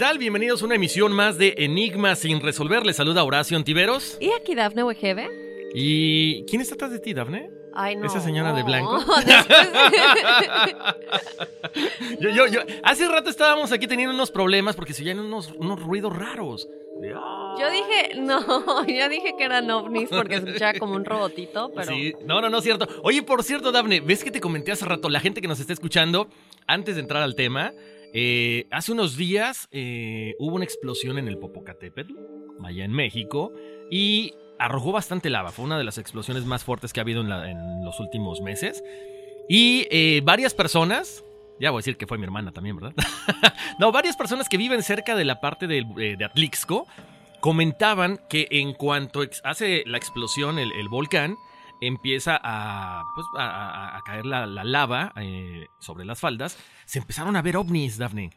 Tal? Bienvenidos a una emisión más de Enigma sin resolver. Les saluda Horacio Antiveros. ¿Y aquí Dafne Wegebe? ¿Y quién está atrás de ti, Dafne? Ay, no. Esa señora de blanco. Después- yo, yo, yo, hace rato estábamos aquí teniendo unos problemas porque se oían unos, unos ruidos raros. Ah. Yo dije, no, yo dije que eran ovnis porque escuchaba como un robotito, pero... Sí, no, no, no es cierto. Oye, por cierto, Dafne, ¿ves que te comenté hace rato? La gente que nos está escuchando, antes de entrar al tema, eh, hace unos días eh, hubo una explosión en el Popocatépetl, allá en México, y arrojó bastante lava. Fue una de las explosiones más fuertes que ha habido en, los últimos meses. Y eh, varias personas, ya voy a decir que fue mi hermana también, ¿verdad? no, varias personas que viven cerca de la parte de Atlixco comentaban que en cuanto hace la explosión el volcán, empieza a, pues, a, caer la, la lava eh, sobre las faldas, se empezaron a ver ovnis, Daphne.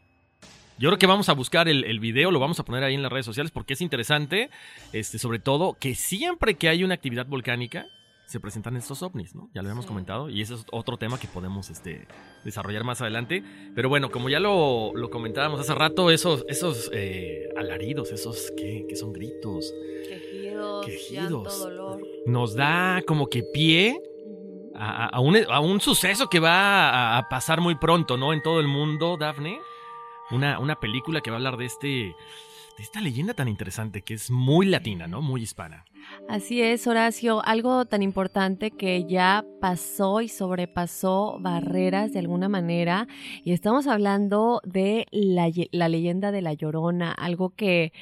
Yo creo que vamos a buscar el, el video, lo vamos a poner ahí en las redes sociales porque es interesante, este, sobre todo que siempre que hay una actividad volcánica se presentan estos ovnis, ¿no? Ya lo habíamos Sí. comentado y ese es otro tema que podemos este, desarrollar más adelante. Pero bueno, como ya lo, lo comentábamos hace rato, esos, esos eh, alaridos, esos que, que son gritos, Quejidos, Quejidos. llanto, dolor. nos da como que pie a, un, a un suceso que va a, pasar muy pronto, ¿no? En todo el mundo, Daphne. Una, una película que va a hablar de este. de esta leyenda tan interesante que es muy latina, ¿no? Muy hispana. Así es, Horacio, algo tan importante que ya pasó y sobrepasó barreras de alguna manera. Y estamos hablando de la, la leyenda de la Llorona, algo que,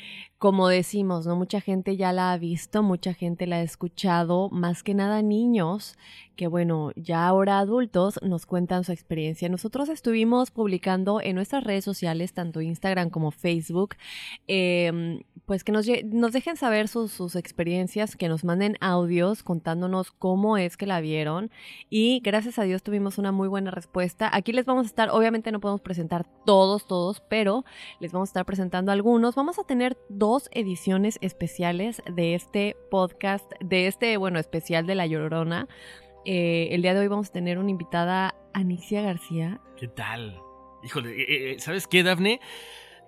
como decimos, ¿no? Mucha gente ya la ha visto, mucha gente la ha escuchado, más que nada niños, que bueno, ya ahora adultos nos cuentan su experiencia. Nosotros estuvimos publicando en nuestras redes sociales, tanto Instagram como Facebook, eh, pues que nos, nos dejen saber sus, sus experiencias, que nos manden audios contándonos cómo es que la vieron y gracias a Dios tuvimos una muy buena respuesta. Aquí les vamos a estar, obviamente no podemos presentar todos, todos, pero les vamos a estar presentando algunos. Vamos a tener dos ediciones especiales de este podcast, de este, bueno, especial de La Llorona. Eh, el día de hoy vamos a tener una invitada, Anicia García. ¿Qué tal? Híjole, eh, eh, ¿sabes qué, Daphne?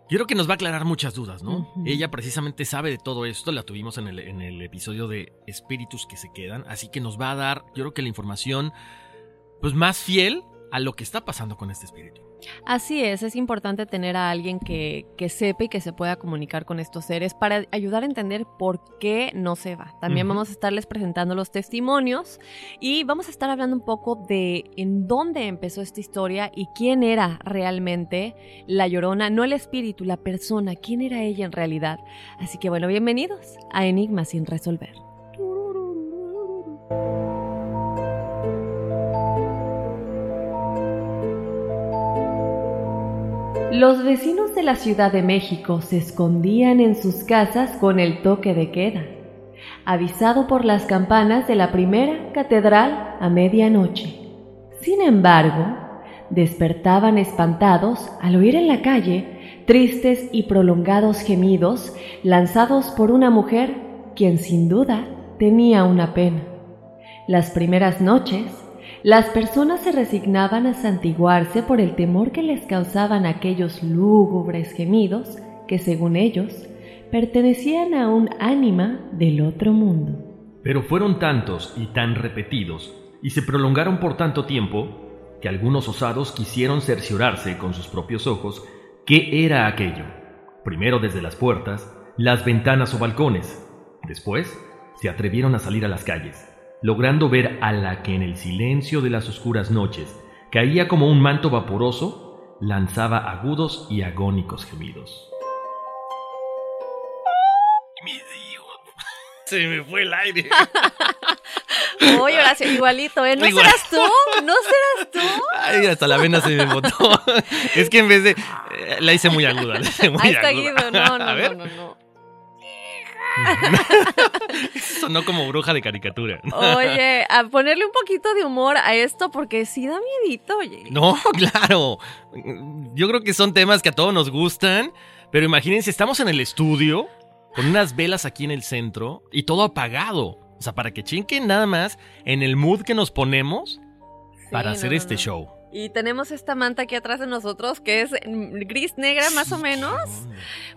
Yo creo que nos va a aclarar muchas dudas, ¿no? Ella precisamente sabe de todo esto, la tuvimos en el, en el episodio de Espíritus que se quedan, así que nos va a dar, yo creo que la información, pues más fiel a lo que está pasando con este espíritu. Así es, es importante tener a alguien que, que sepa y que se pueda comunicar con estos seres para ayudar a entender por qué no se va. También vamos a estarles presentando los testimonios y vamos a estar hablando un poco de en dónde empezó esta historia y quién era realmente la llorona, no el espíritu, la persona, quién era ella en realidad. Así que bueno, bienvenidos a Enigmas sin resolver. Los vecinos de la Ciudad de México se escondían en sus casas con el toque de queda, avisado por las campanas de la primera catedral a medianoche. Sin embargo, despertaban espantados al oír en la calle tristes y prolongados gemidos lanzados por una mujer quien sin duda tenía una pena. Las primeras noches, las personas se resignaban a santiguarse por el temor que les causaban aquellos lúgubres gemidos que, según ellos, pertenecían a un ánima del otro mundo. Pero fueron tantos y tan repetidos, y se prolongaron por tanto tiempo, que algunos osados quisieron cerciorarse con sus propios ojos qué era aquello. Primero desde las puertas, las ventanas o balcones. Después, se atrevieron a salir a las calles, logrando ver a la que en el silencio de las oscuras noches caía como un manto vaporoso, lanzaba agudos y agónicos gemidos. Se me fue el aire. Oye, Horacio, igualito, ¿eh? ¿No Igual. serás tú? ¿No serás tú? Ay, hasta la vena se me botó. Es que en vez de. eh, La hice muy aguda. La hice muy Ahí está aguda. Guido, no, no, A ver, no, no, no. sonó como bruja de caricatura. Oye, a ponerle un poquito de humor a esto porque sí da miedito, oye. No, claro. Yo creo que son temas que a todos nos gustan, pero imagínense, estamos en el estudio con unas velas aquí en el centro y todo apagado. O sea, para que chinquen nada más en el mood que nos ponemos para hacer no, este no. show. Y tenemos esta manta aquí atrás de nosotros que es gris negra más o menos.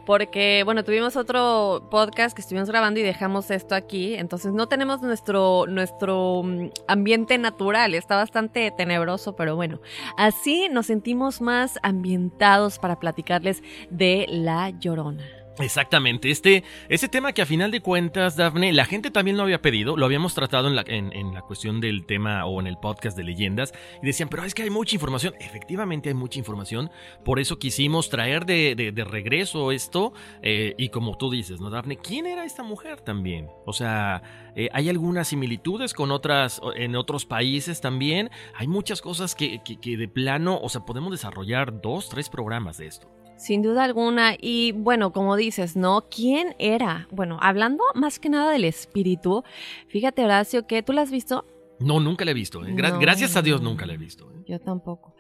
Porque, bueno, tuvimos otro podcast que estuvimos grabando y dejamos esto aquí. Entonces no tenemos nuestro, nuestro mm, ambiente natural. Está bastante tenebroso, pero bueno. Así nos sentimos más ambientados para platicarles de La Llorona. Exactamente, este, ese tema que a final de cuentas, Dafne, la gente también lo había pedido, lo habíamos tratado en la, en, la cuestión del tema o en el podcast de leyendas, y decían, pero es que hay mucha información, efectivamente hay mucha información, por eso quisimos traer de, de- regreso esto, eh, y como tú dices, ¿no, Dafne? ¿Quién era esta mujer también? O sea, eh, hay algunas similitudes con otras, en otros países también, hay muchas cosas que, que de plano, o sea, podemos desarrollar dos, tres programas de esto. Sin duda alguna. Y bueno, como dices, ¿no? ¿Quién era? Bueno, hablando más que nada del espíritu, fíjate, Horacio, que tú la has visto. No, nunca la he visto. ¿eh? Gra- No. Gracias a Dios nunca la he visto. ¿eh? Yo tampoco.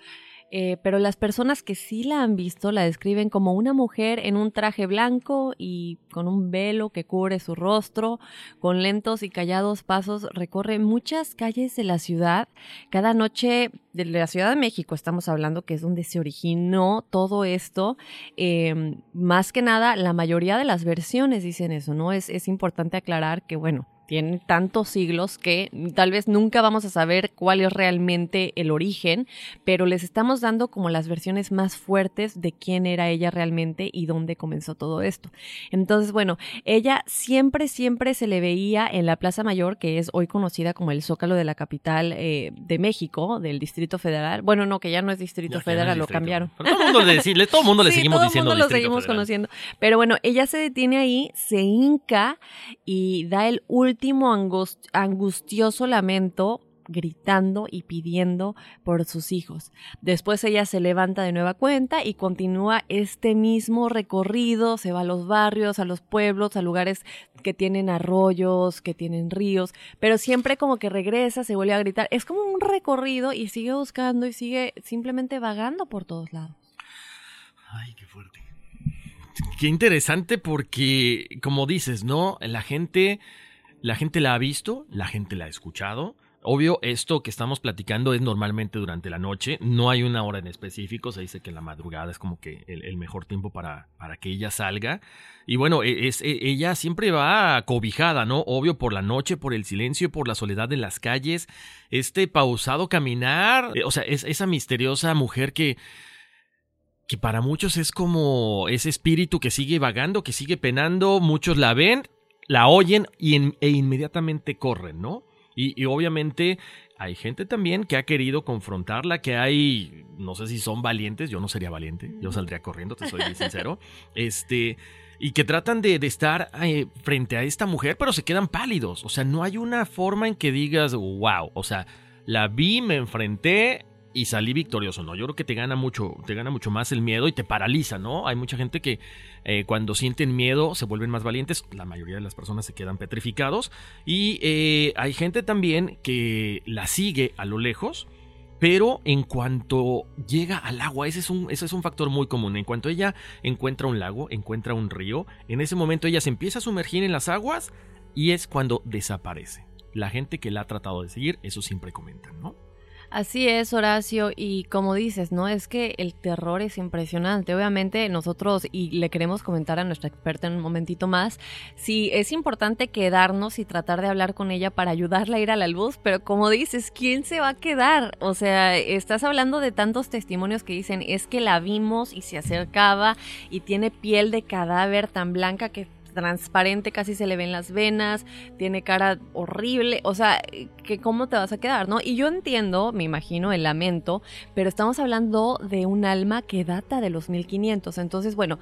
Eh, pero las personas que sí la han visto la describen como una mujer en un traje blanco y con un velo que cubre su rostro, con lentos y callados pasos, recorre muchas calles de la ciudad. Cada noche de la Ciudad de México estamos hablando que es donde se originó todo esto. Eh, más que nada, la mayoría de las versiones dicen eso, ¿no? Es, es importante aclarar que, bueno, tienen tantos siglos que tal vez nunca vamos a saber cuál es realmente el origen, pero les estamos dando como las versiones más fuertes de quién era ella realmente y dónde comenzó todo esto. Entonces, bueno, ella siempre, siempre se le veía en la Plaza Mayor, que es hoy conocida como el Zócalo de la capital eh, de México, del Distrito Federal. Bueno, no, que ya no es Distrito no es Federal, lo distrito. cambiaron. Pero todo el mundo le, deci- todo mundo le Sí, seguimos todo el diciendo mundo lo seguimos Federal. conociendo. Pero bueno, ella se detiene ahí, se hinca y da el último angust- angustioso lamento gritando y pidiendo por sus hijos. Después ella se levanta de nueva cuenta y continúa este mismo recorrido, se va a los barrios, a los pueblos, a lugares que tienen arroyos, que tienen ríos, pero siempre como que regresa, se vuelve a gritar. Es como un recorrido y sigue buscando y sigue simplemente vagando por todos lados. Ay, qué fuerte. Qué interesante porque, como dices, ¿no? La gente, la gente la ha visto, la gente la ha escuchado. Obvio, esto que estamos platicando es normalmente durante la noche, no hay una hora en específico, se dice que la madrugada es como que el, mejor tiempo para, para, que ella salga. Y bueno, e, es, e, ella siempre va cobijada, ¿no? Obvio, por la noche, por el silencio, por la soledad de las calles, este pausado caminar, eh, o sea, es esa misteriosa mujer que que para muchos es como ese espíritu que sigue vagando, que sigue penando, muchos la ven, la oyen y e inmediatamente corren, ¿no? Y, obviamente hay gente también que ha querido confrontarla, que hay, no sé si son valientes, yo no sería valiente, yo saldría corriendo, te soy sincero, este, y que tratan de, estar eh, frente a esta mujer, pero se quedan pálidos, o sea, no hay una forma en que digas, wow, o sea, la vi, me enfrenté, y salí victorioso, ¿no? Yo creo que te gana mucho, te gana mucho más el miedo y te paraliza, ¿no? Hay mucha gente que eh, cuando sienten miedo se vuelven más valientes, la mayoría de las personas se quedan petrificados y eh, hay gente también que la sigue a lo lejos, pero en cuanto llega al agua, ese es, un, ese es un factor muy común, en cuanto ella encuentra un lago, encuentra un río, en ese momento ella se empieza a sumergir en las aguas y es cuando desaparece. La gente que la ha tratado de seguir, eso siempre comentan, ¿no? Así es, Horacio, y como dices, ¿no? Es que el terror es impresionante. Obviamente nosotros, y le queremos comentar a nuestra experta en un momentito más, si es importante quedarnos y tratar de hablar con ella para ayudarla a ir a la luz, pero como dices, ¿quién se va a quedar? O sea, estás hablando de tantos testimonios que dicen, es que la vimos y se acercaba y tiene piel de cadáver tan blanca que transparente, casi se le ven las venas, tiene cara horrible, o sea, que cómo te vas a quedar, ¿no? Y yo entiendo, me imagino, el lamento, pero estamos hablando de un alma que data de los 1500, entonces, bueno,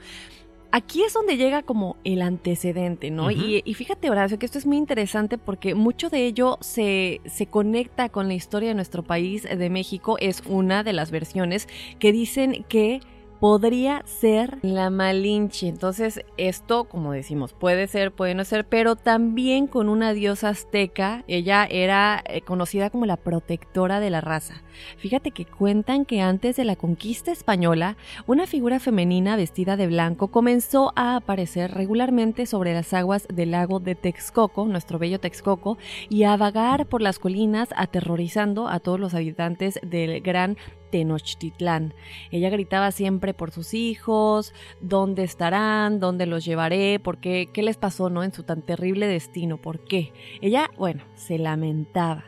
aquí es donde llega como el antecedente, ¿no? y, fíjate, Horacio, que esto es muy interesante porque mucho de ello se, se, conecta con la historia de nuestro país, de México. Es una de las versiones que dicen que podría ser la Malinche. Entonces, esto, como decimos, puede ser, puede no ser, pero también con una diosa azteca. Ella era eh, conocida como la protectora de la raza. Fíjate que cuentan que antes de la conquista española, una figura femenina vestida de blanco comenzó a aparecer regularmente sobre las aguas del lago de Texcoco, nuestro bello Texcoco, y a vagar por las colinas aterrorizando a todos los habitantes del gran Tenochtitlán. Ella gritaba siempre por sus hijos, dónde estarán, dónde los llevaré, por qué, qué les pasó, ¿no? En su tan terrible destino, ¿por qué? Ella, bueno, se lamentaba.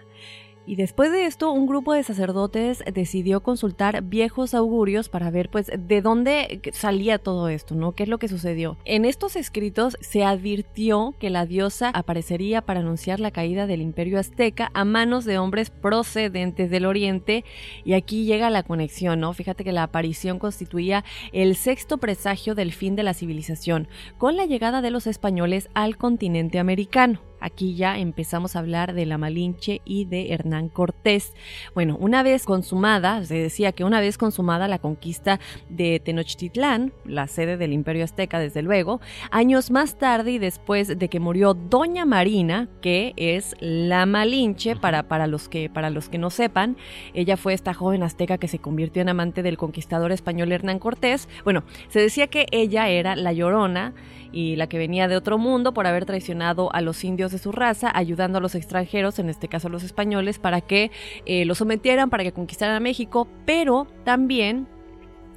Y después de esto, un grupo de sacerdotes decidió consultar viejos augurios para ver pues de dónde salía todo esto, ¿no? ¿Qué es lo que sucedió? En estos escritos se advirtió que la diosa aparecería para anunciar la caída del imperio azteca a manos de hombres procedentes del oriente y aquí llega la conexión, ¿no? Fíjate que la aparición constituía el sexto presagio del fin de la civilización con la llegada de los españoles al continente americano. Aquí ya empezamos a hablar de la Malinche y de Hernán Cortés. Bueno, una vez consumada, se decía que una vez consumada la conquista de Tenochtitlán, la sede del Imperio Azteca desde luego, años más tarde y después de que murió Doña Marina, que es la Malinche para, para, los que, para los que no sepan, ella fue esta joven azteca que se convirtió en amante del conquistador español Hernán Cortés. Bueno, se decía que ella era la llorona y la que venía de otro mundo por haber traicionado a los indios de su raza, ayudando a los extranjeros, en este caso a los españoles, para que eh, lo sometieran, para que conquistaran a México, pero también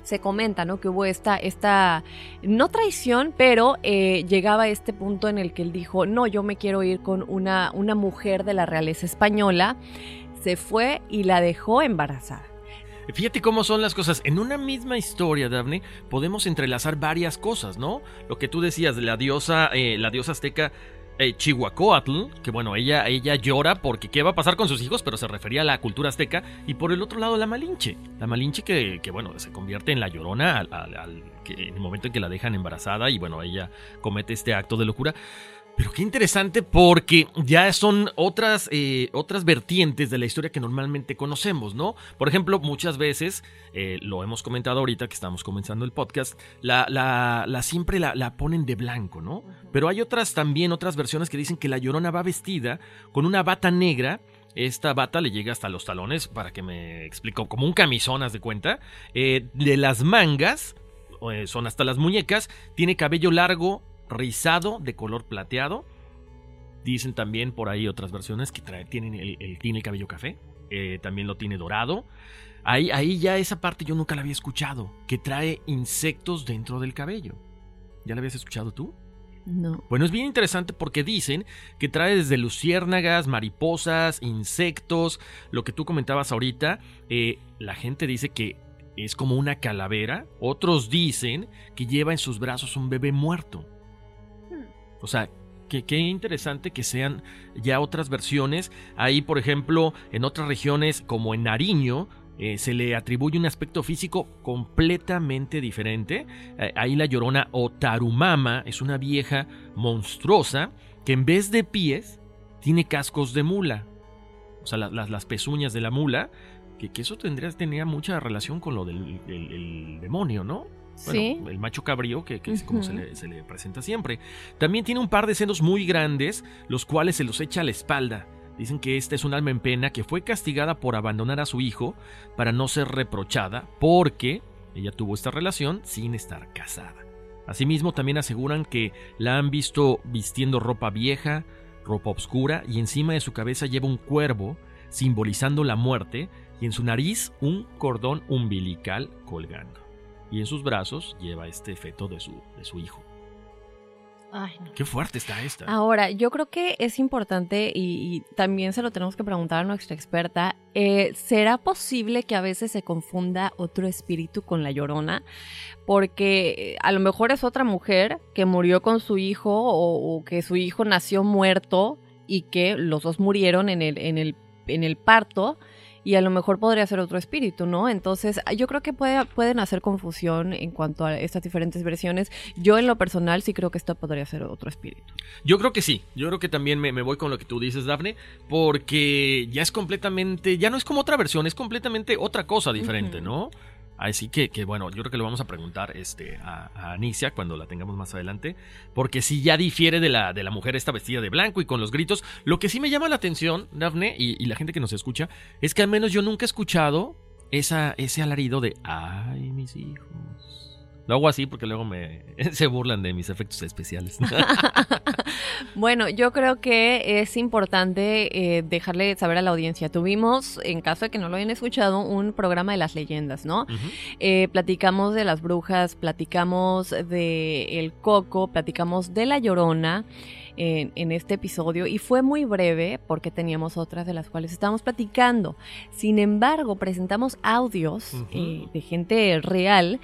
se comenta, ¿no? Que hubo esta, esta, no traición, pero eh, llegaba a este punto en el que él dijo, no, yo me quiero ir con una, una mujer de la realeza española. Se fue y la dejó embarazada. Fíjate cómo son las cosas. En una misma historia, Daphne, podemos entrelazar varias cosas, ¿no? Lo que tú decías de la diosa, eh, la diosa azteca eh, que bueno, ella, ella llora porque qué va a pasar con sus hijos, pero se refería a la cultura azteca. Y por el otro lado, la Malinche. La Malinche que, que bueno, se convierte en la llorona en el momento en que la dejan embarazada y bueno, ella comete este acto de locura. Pero qué interesante porque ya son otras, eh, otras vertientes de la historia que normalmente conocemos, ¿no? Por ejemplo, muchas veces, eh, lo hemos comentado ahorita que estamos comenzando el podcast, la, la, siempre la, la, ponen de blanco, ¿no? Pero hay otras también, otras versiones que dicen que la llorona va vestida con una bata negra. Esta bata le llega hasta los talones, para que me explico, como un camisón, haz de cuenta. Eh, de las mangas, son hasta las muñecas, tiene cabello largo, rizado de color plateado Dicen también por ahí otras versiones que trae, tienen el, tiene el cabello café, eh, también lo tiene dorado. Ahí, ahí ya esa parte yo nunca la había escuchado, que trae insectos dentro del cabello. ¿Ya la habías escuchado tú? No. Bueno, es bien interesante porque dicen que trae desde luciérnagas, mariposas, insectos, lo que tú comentabas ahorita. Eh, la gente dice que es como una calavera. Otros dicen que lleva en sus brazos un bebé muerto. O sea, qué interesante que sean ya otras versiones. Ahí, por ejemplo, en otras regiones como en Nariño, eh, se le atribuye un aspecto físico completamente diferente. Eh, ahí la llorona o Tarumama es una vieja monstruosa que en vez de pies tiene cascos de mula. O sea, las pezuñas de la mula. Que, eso tendría, tenía mucha relación con lo del demonio, ¿no? Sí. el macho cabrío, que, es como se le, se le, presenta siempre. También tiene un par de senos muy grandes, los cuales se los echa a la espalda. Dicen que esta es un alma en pena que fue castigada por abandonar a su hijo para no ser reprochada porque ella tuvo esta relación sin estar casada. Asimismo, también aseguran que la han visto vistiendo ropa vieja, ropa oscura y encima de su cabeza lleva un cuervo simbolizando la muerte y en su nariz un cordón umbilical colgando. Y en sus brazos lleva este feto de su, de su hijo. Qué fuerte está esta. Ahora, yo creo que es importante y, también se lo tenemos que preguntar a nuestra experta. Eh, ¿Será posible que a veces se confunda otro espíritu con la llorona? Porque eh, a lo mejor es otra mujer que murió con su hijo o, que su hijo nació muerto y que los dos murieron en el, en el, en el parto y a lo mejor podría ser otro espíritu, ¿no? Entonces, yo creo que puede, pueden hacer confusión en cuanto a estas diferentes versiones. Yo en lo personal sí creo que esto podría ser otro espíritu. Yo creo que sí, yo creo que también me, voy con lo que tú dices, Dafne, porque ya es completamente, ya no es como otra versión, es completamente otra cosa diferente, ¿no? Así que, que, bueno, yo creo que lo vamos a preguntar este, a, a, Anicia cuando la tengamos más adelante, porque si ya difiere de la, de la mujer esta vestida de blanco y con los gritos. Lo que sí me llama la atención, Dafne, y, y la gente que nos escucha, es que al menos yo nunca he escuchado esa, ese alarido de, ay, mis hijos. Lo hago así porque luego me se burlan de mis efectos especiales. bueno, yo creo que es importante eh, dejarle saber a la audiencia. Tuvimos, en caso de que no lo hayan escuchado, un programa de las leyendas, ¿no? Eh, platicamos de las brujas, platicamos de el coco, platicamos de la llorona. En, este episodio y fue muy breve porque teníamos otras de las cuales estábamos platicando. Sin embargo, presentamos audios eh, de gente real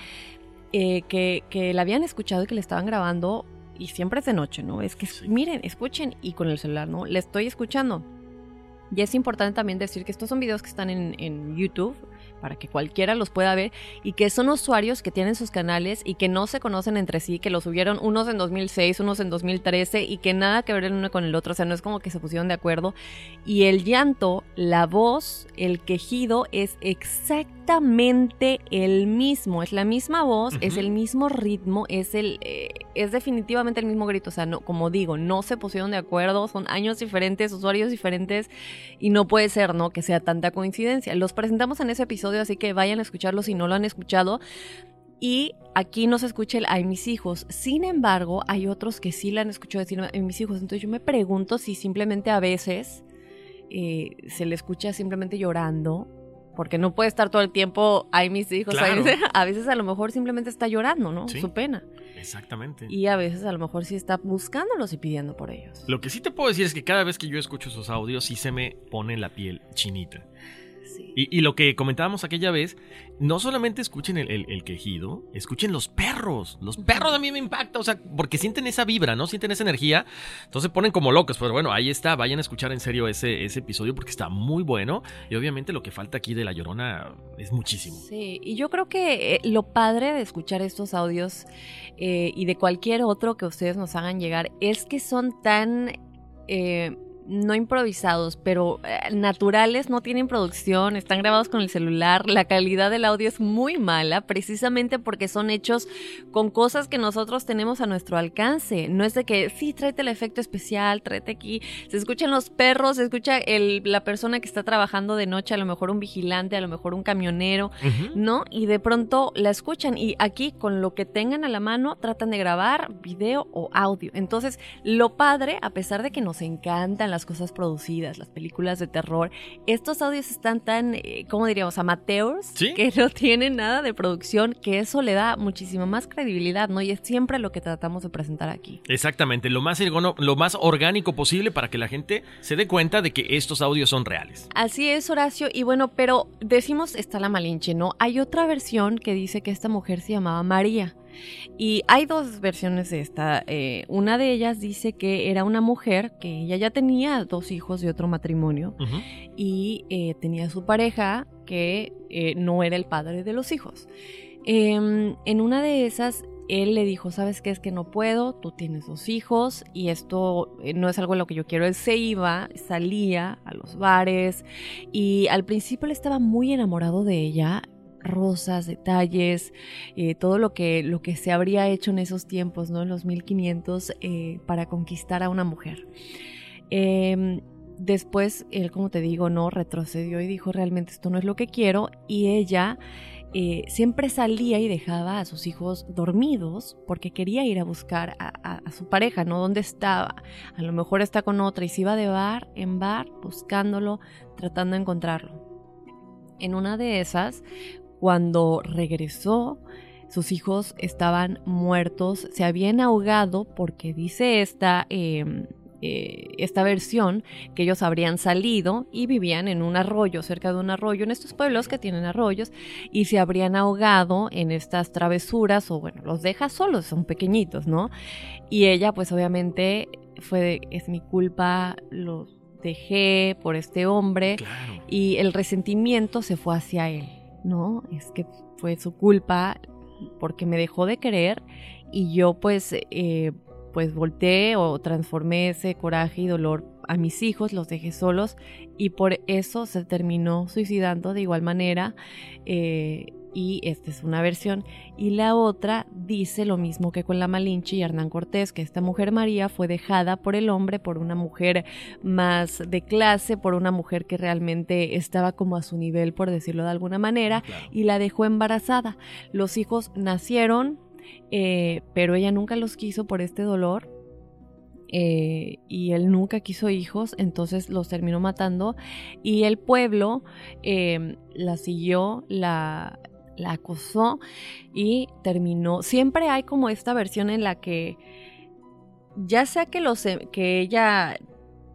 eh, que, que la habían escuchado y que le estaban grabando y siempre es de noche, ¿no? Es que miren, escuchen y con el celular, ¿no? Le estoy escuchando. Y es importante también decir que estos son videos que están en, en YouTube, para que cualquiera los pueda ver y que son usuarios que tienen sus canales y que no se conocen entre sí, que los subieron unos en 2006, unos en 2013 y que nada que ver el uno con el otro, o sea, no es como que se pusieron de acuerdo. Y el llanto, la voz, el quejido es exactamente el mismo, es la misma voz, es el mismo ritmo, es el eh, es definitivamente el mismo grito, o sea, no, como digo, no se pusieron de acuerdo, son años diferentes, usuarios diferentes y no puede ser, ¿no? Que sea tanta coincidencia. Los presentamos en ese episodio así que vayan a escucharlo si no lo han escuchado. Y aquí no se escucha el Ay mis hijos. Sin embargo, hay otros que sí la han escuchado decir Ay mis hijos. Entonces yo me pregunto si simplemente a veces eh, se le escucha simplemente llorando. Porque no puede estar todo el tiempo, ay mis hijos. A, veces, a lo mejor simplemente está llorando, ¿no? Su pena. Exactamente. Y a veces a lo mejor sí está buscándolos y pidiendo por ellos. Lo que sí te puedo decir es que cada vez que yo escucho esos audios sí se me pone la piel chinita. Y, lo que comentábamos aquella vez, no solamente escuchen el, quejido, escuchen los perros. Los perros a mí me impacta, o sea, porque sienten esa vibra, ¿no? Sienten esa energía. Entonces se ponen como locos. Pero bueno, ahí está. Vayan a escuchar en serio ese, ese episodio porque está muy bueno. Y obviamente lo que falta aquí de La Llorona es muchísimo. Sí, y yo creo que eh, lo padre de escuchar estos audios eh, y de cualquier otro que ustedes nos hagan llegar es que son tan... Eh, no improvisados, pero eh, naturales, no tienen producción, están grabados con el celular, la calidad del audio es muy mala, precisamente porque son hechos con cosas que nosotros tenemos a nuestro alcance. No es de que, sí, tráete el efecto especial, tráete aquí, se escuchan los perros, se escucha el, la persona que está trabajando de noche, a lo mejor un vigilante, a lo mejor un camionero, ¿no? Y de pronto la escuchan y aquí con lo que tengan a la mano tratan de grabar video o audio. Entonces, lo padre, a pesar de que nos encantan las cosas producidas, las películas de terror, estos audios están tan, eh, ¿cómo diríamos? Amateurs, que no tienen nada de producción, que eso le da muchísima más credibilidad, ¿no? Y es siempre lo que tratamos de presentar aquí. Exactamente, lo más, lo más orgánico posible para que la gente se dé cuenta de que estos audios son reales. Así es, Horacio, y bueno, pero decimos está la Malinche, ¿no? Hay otra versión que dice que esta mujer se llamaba María. Y hay dos versiones de esta. Eh, una de ellas dice que era una mujer que ella ya tenía dos hijos de otro matrimonio y eh, tenía su pareja que eh, no era el padre de los hijos. Em, en una de esas, él le dijo, ¿sabes qué? Es que no puedo, tú tienes dos hijos y esto no es algo en lo que yo quiero. Él se iba, salía a los bares y al principio él estaba muy enamorado de ella rosas, detalles, eh, todo lo que, lo que se habría hecho en esos tiempos, ¿no? En los 1500, eh, para conquistar a una mujer. Em, después, él, como te digo, no retrocedió y dijo, realmente esto no es lo que quiero, y ella... Eh, siempre salía y dejaba a sus hijos dormidos porque quería ir a buscar a, a, su pareja, ¿no? ¿Dónde estaba? A lo mejor está con otra y se iba de bar en bar buscándolo, tratando de encontrarlo. En una de esas, cuando regresó, sus hijos estaban muertos, se habían ahogado porque dice esta, em, eh, esta versión que ellos habrían salido y vivían en un arroyo, cerca de un arroyo, en estos pueblos que tienen arroyos, y se habrían ahogado en estas travesuras, o bueno, los deja solos, son pequeñitos, ¿no? Y ella pues obviamente fue, es mi culpa, los dejé por este hombre, y el resentimiento se fue hacia él. ¿No? Es que fue su culpa porque me dejó de querer y yo pues, eh, pues volteé o transformé ese coraje y dolor a mis hijos, los dejé solos y por eso se terminó suicidando de igual manera. Eh, y esta es una versión. Y la otra dice lo mismo que con la Malinche y Hernán Cortés, que esta mujer María fue dejada por el hombre, por una mujer más de clase, por una mujer que realmente estaba como a su nivel, por decirlo de alguna manera, y la dejó embarazada. Los hijos nacieron, eh, pero ella nunca los quiso por este dolor. Eh, y él nunca quiso hijos, entonces los terminó matando y el pueblo eh, la siguió, la, la acosó y terminó. Siempre hay como esta versión en la que ya sea que, los, e, que ella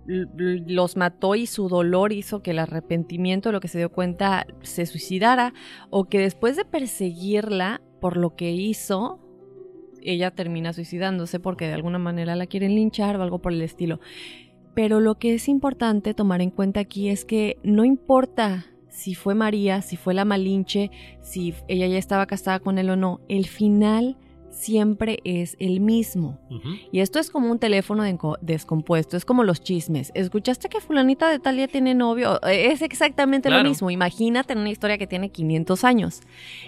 los mató y su dolor hizo que el arrepentimiento, lo que se dio cuenta, se suicidara, o que después de perseguirla por lo que hizo, ella termina suicidándose porque de alguna manera la quieren linchar o algo por el estilo. Pero lo que es importante tomar en cuenta aquí es que no importa si fue María, si fue la Malinche, si ella ya estaba casada con él o no, el final siempre es el mismo. Y esto es como un teléfono descompuesto, es como los chismes. ¿Escuchaste que fulanita de Talia tiene novio? Es exactamente lo mismo. Imagínate una historia que tiene 500 años.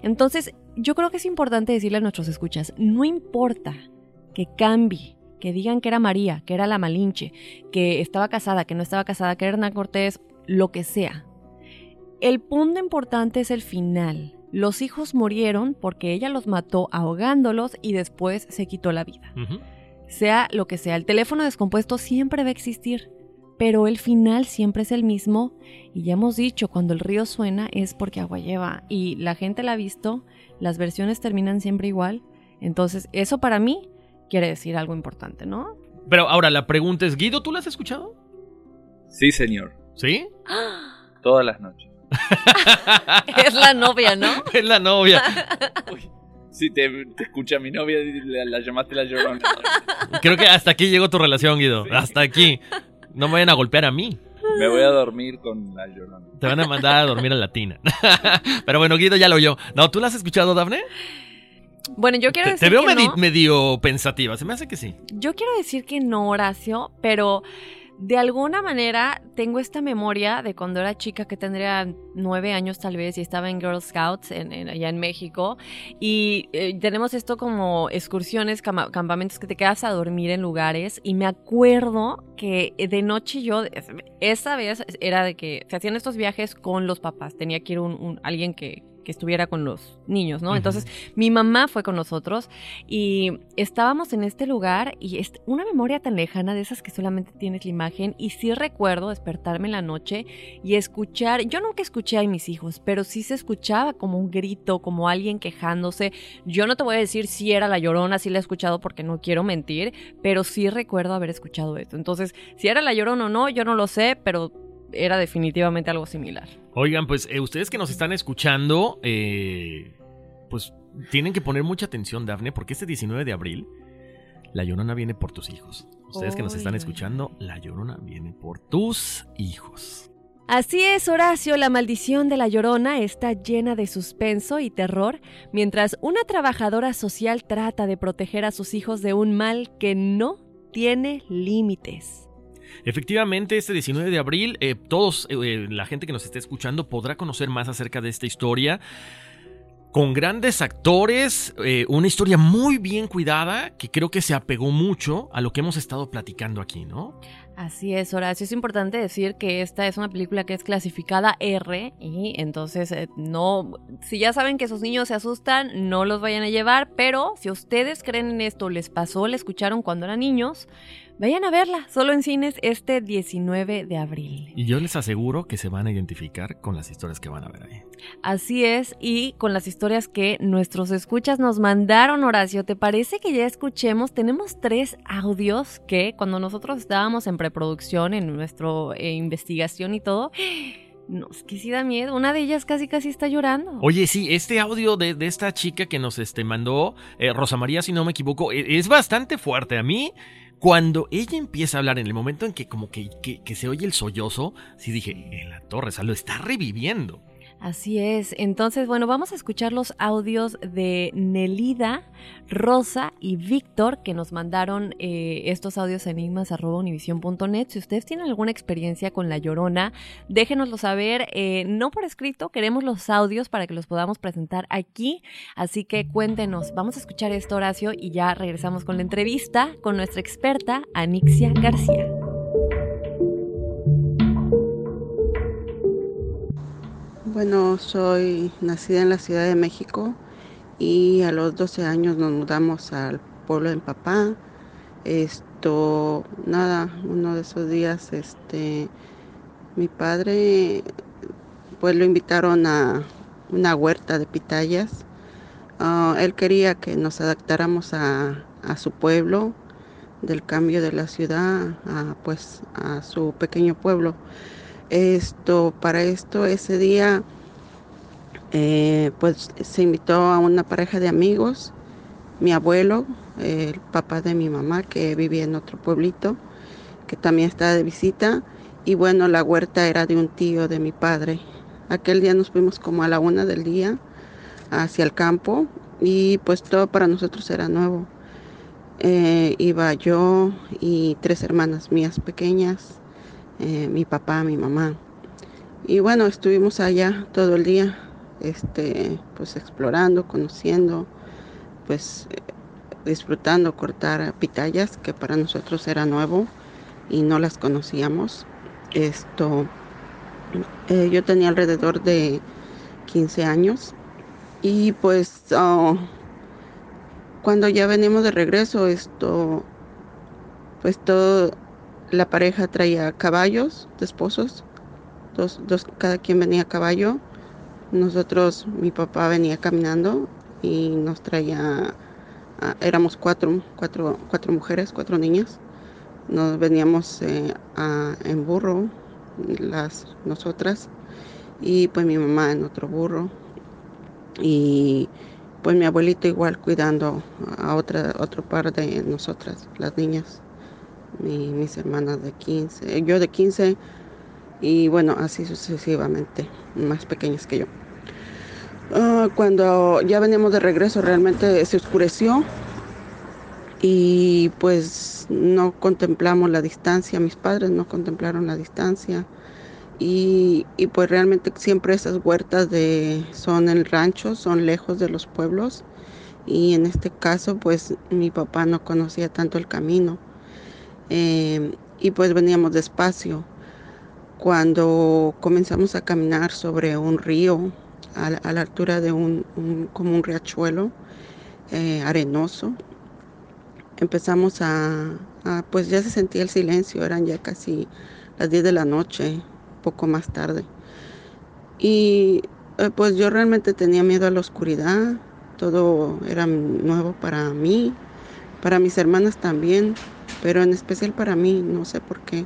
Entonces, yo creo que es importante decirle a nuestros escuchas, no importa que cambie, que digan que era María, que era la Malinche, que estaba casada, que no estaba casada, que era Hernán Cortés, lo que sea. El punto importante es el final. Los hijos murieron porque ella los mató ahogándolos y después se quitó la vida. Sea lo que sea, el teléfono descompuesto siempre va a existir, pero el final siempre es el mismo. Y ya hemos dicho, cuando el río suena es porque agua lleva. Y la gente la ha visto, las versiones terminan siempre igual. Entonces, eso para mí quiere decir algo importante, ¿no? Pero ahora la pregunta es, Guido, ¿tú la has escuchado? Sí, señor. ¿Sí? Todas las noches. es la novia, ¿no? Es la novia. si te, escucha mi novia, la, la, llamaste la llorona. Creo que hasta aquí llegó tu relación, Guido. Hasta aquí. No me vayan a golpear a mí. Me voy a dormir con la llorona. Te van a mandar a dormir a la tina. Pero bueno, Guido ya lo oyó. No, ¿tú la has escuchado, Dafne? Bueno, yo quiero decir. Te veo medio pensativa, se me hace que sí. Yo quiero decir que no, Horacio, pero de alguna manera tengo esta memoria de cuando era chica que tendría nueve años tal vez y estaba en Girl Scouts allá en México. Y eh, tenemos esto como excursiones, campamentos que te quedas a dormir en lugares. Y me acuerdo que de noche yo, esa vez era de que se hacían estos viajes con los papás, tenía que ir un alguien que, que estuviera con los niños, ¿no? Entonces, mi mamá fue con nosotros y estábamos en este lugar y es una memoria tan lejana de esas que solamente tienes la imagen y sí recuerdo despertarme en la noche y escuchar, yo nunca escuché a mis hijos, pero sí se escuchaba como un grito, como alguien quejándose. Yo no te voy a decir si era la llorona, si la he escuchado porque no quiero mentir, pero sí recuerdo haber escuchado esto. Entonces, si era la llorona o no, yo no lo sé, pero era definitivamente algo similar. Oigan, pues eh, ustedes que nos están escuchando, eh, pues tienen que poner mucha atención, Dafne, porque este 19 de abril, la llorona viene por tus hijos. Ustedes que nos están escuchando, la llorona viene por tus hijos. Así es, Horacio, la maldición de la llorona está llena de suspenso y terror, mientras una trabajadora social trata de proteger a sus hijos de un mal que no tiene límites. Efectivamente, este 19 de abril, eh, todos, eh, eh, la gente que nos esté escuchando podrá conocer más acerca de esta historia. Con grandes actores, una historia muy bien cuidada que creo que se apegó mucho a lo que hemos estado platicando aquí, ¿no? Así es, Horacio. Es importante decir que esta es una película que es clasificada R y entonces no, si ya saben que esos niños se asustan, no los vayan a llevar, pero si ustedes creen en esto, les pasó, le escucharon cuando eran niños, Vayan a verla, solo en cines este 19 de abril. Y yo les aseguro que se van a identificar con las historias que van a ver ahí. Así es, y con las historias que nuestros escuchas nos mandaron, Horacio. ¿Te parece que ya escuchemos? Tenemos tres audios que cuando nosotros estábamos en preproducción, en nuestra eh, investigación y todo, no, es que sí da miedo. Una de ellas casi casi está llorando. Oye, sí, este audio de, esta chica que nos este, mandó, eh, Rosa María, si no me equivoco, e, es bastante fuerte. A mí cuando ella empieza a hablar, en el momento en que como que, que, se oye el sollozo, sí dije, en la torre, o sea, lo está reviviendo. Así es. Entonces, bueno, vamos a escuchar los audios de Nelida, Rosa y Víctor que nos mandaron eh, estos audios enigmas.univision.net. Si ustedes tienen alguna experiencia con La Llorona, déjenoslo saber. Eh, no por escrito, queremos los audios para que los podamos presentar aquí. Así que cuéntenos. Vamos a escuchar esto, Horacio, y ya regresamos con la entrevista con nuestra experta, Anixia García. Bueno, soy nacida en la Ciudad de México y a los 12 años nos mudamos al pueblo de papá. Esto, nada, uno de esos días, este, mi padre, pues lo invitaron a una huerta de pitayas. Ah, él quería que nos adaptáramos a, a, su pueblo, del cambio de la ciudad a, pues, a su pequeño pueblo. Esto, para esto, ese día, eh, pues se invitó a una pareja de amigos, mi abuelo, el papá de mi mamá, que vivía en otro pueblito, que también estaba de visita, y bueno, la huerta era de un tío de mi padre. Aquel día nos fuimos como a la una del día hacia el campo y pues todo para nosotros era nuevo. Eh, iba yo y tres hermanas mías pequeñas, eh, mi papá, mi mamá. Y bueno, estuvimos allá todo el día, este, pues explorando, conociendo, pues eh, disfrutando cortar pitayas, que para nosotros era nuevo y no las conocíamos. Esto, eh, yo tenía alrededor de 15 años y pues oh, cuando ya venimos de regreso, esto, pues todo la pareja traía caballos de esposos, dos, dos, cada quien venía a caballo. Nosotros, mi papá venía caminando y nos traía, ah, éramos cuatro, cuatro, cuatro mujeres, cuatro niñas. Nos veníamos eh, en burro, las nosotras, y pues mi mamá en otro burro. Y pues mi abuelito igual cuidando a otra, otro par de nosotras, las niñas mis hermanas de 15, yo de 15 y bueno, así sucesivamente, más pequeñas que yo. Ah, cuando ya veníamos de regreso realmente se oscureció y pues no contemplamos la distancia, mis padres no contemplaron la distancia y, pues realmente siempre esas huertas de, son en rancho, son lejos de los pueblos y en este caso pues mi papá no conocía tanto el camino eh, y pues veníamos despacio. Cuando comenzamos a caminar sobre un río a, la altura de un, como un riachuelo eh, arenoso, empezamos a, pues ya se sentía el silencio, eran ya casi las 10 de la noche, poco más tarde. Y eh, pues yo realmente tenía miedo a la oscuridad, todo era nuevo para mí, para mis hermanas también, pero en especial para mí, no sé por qué.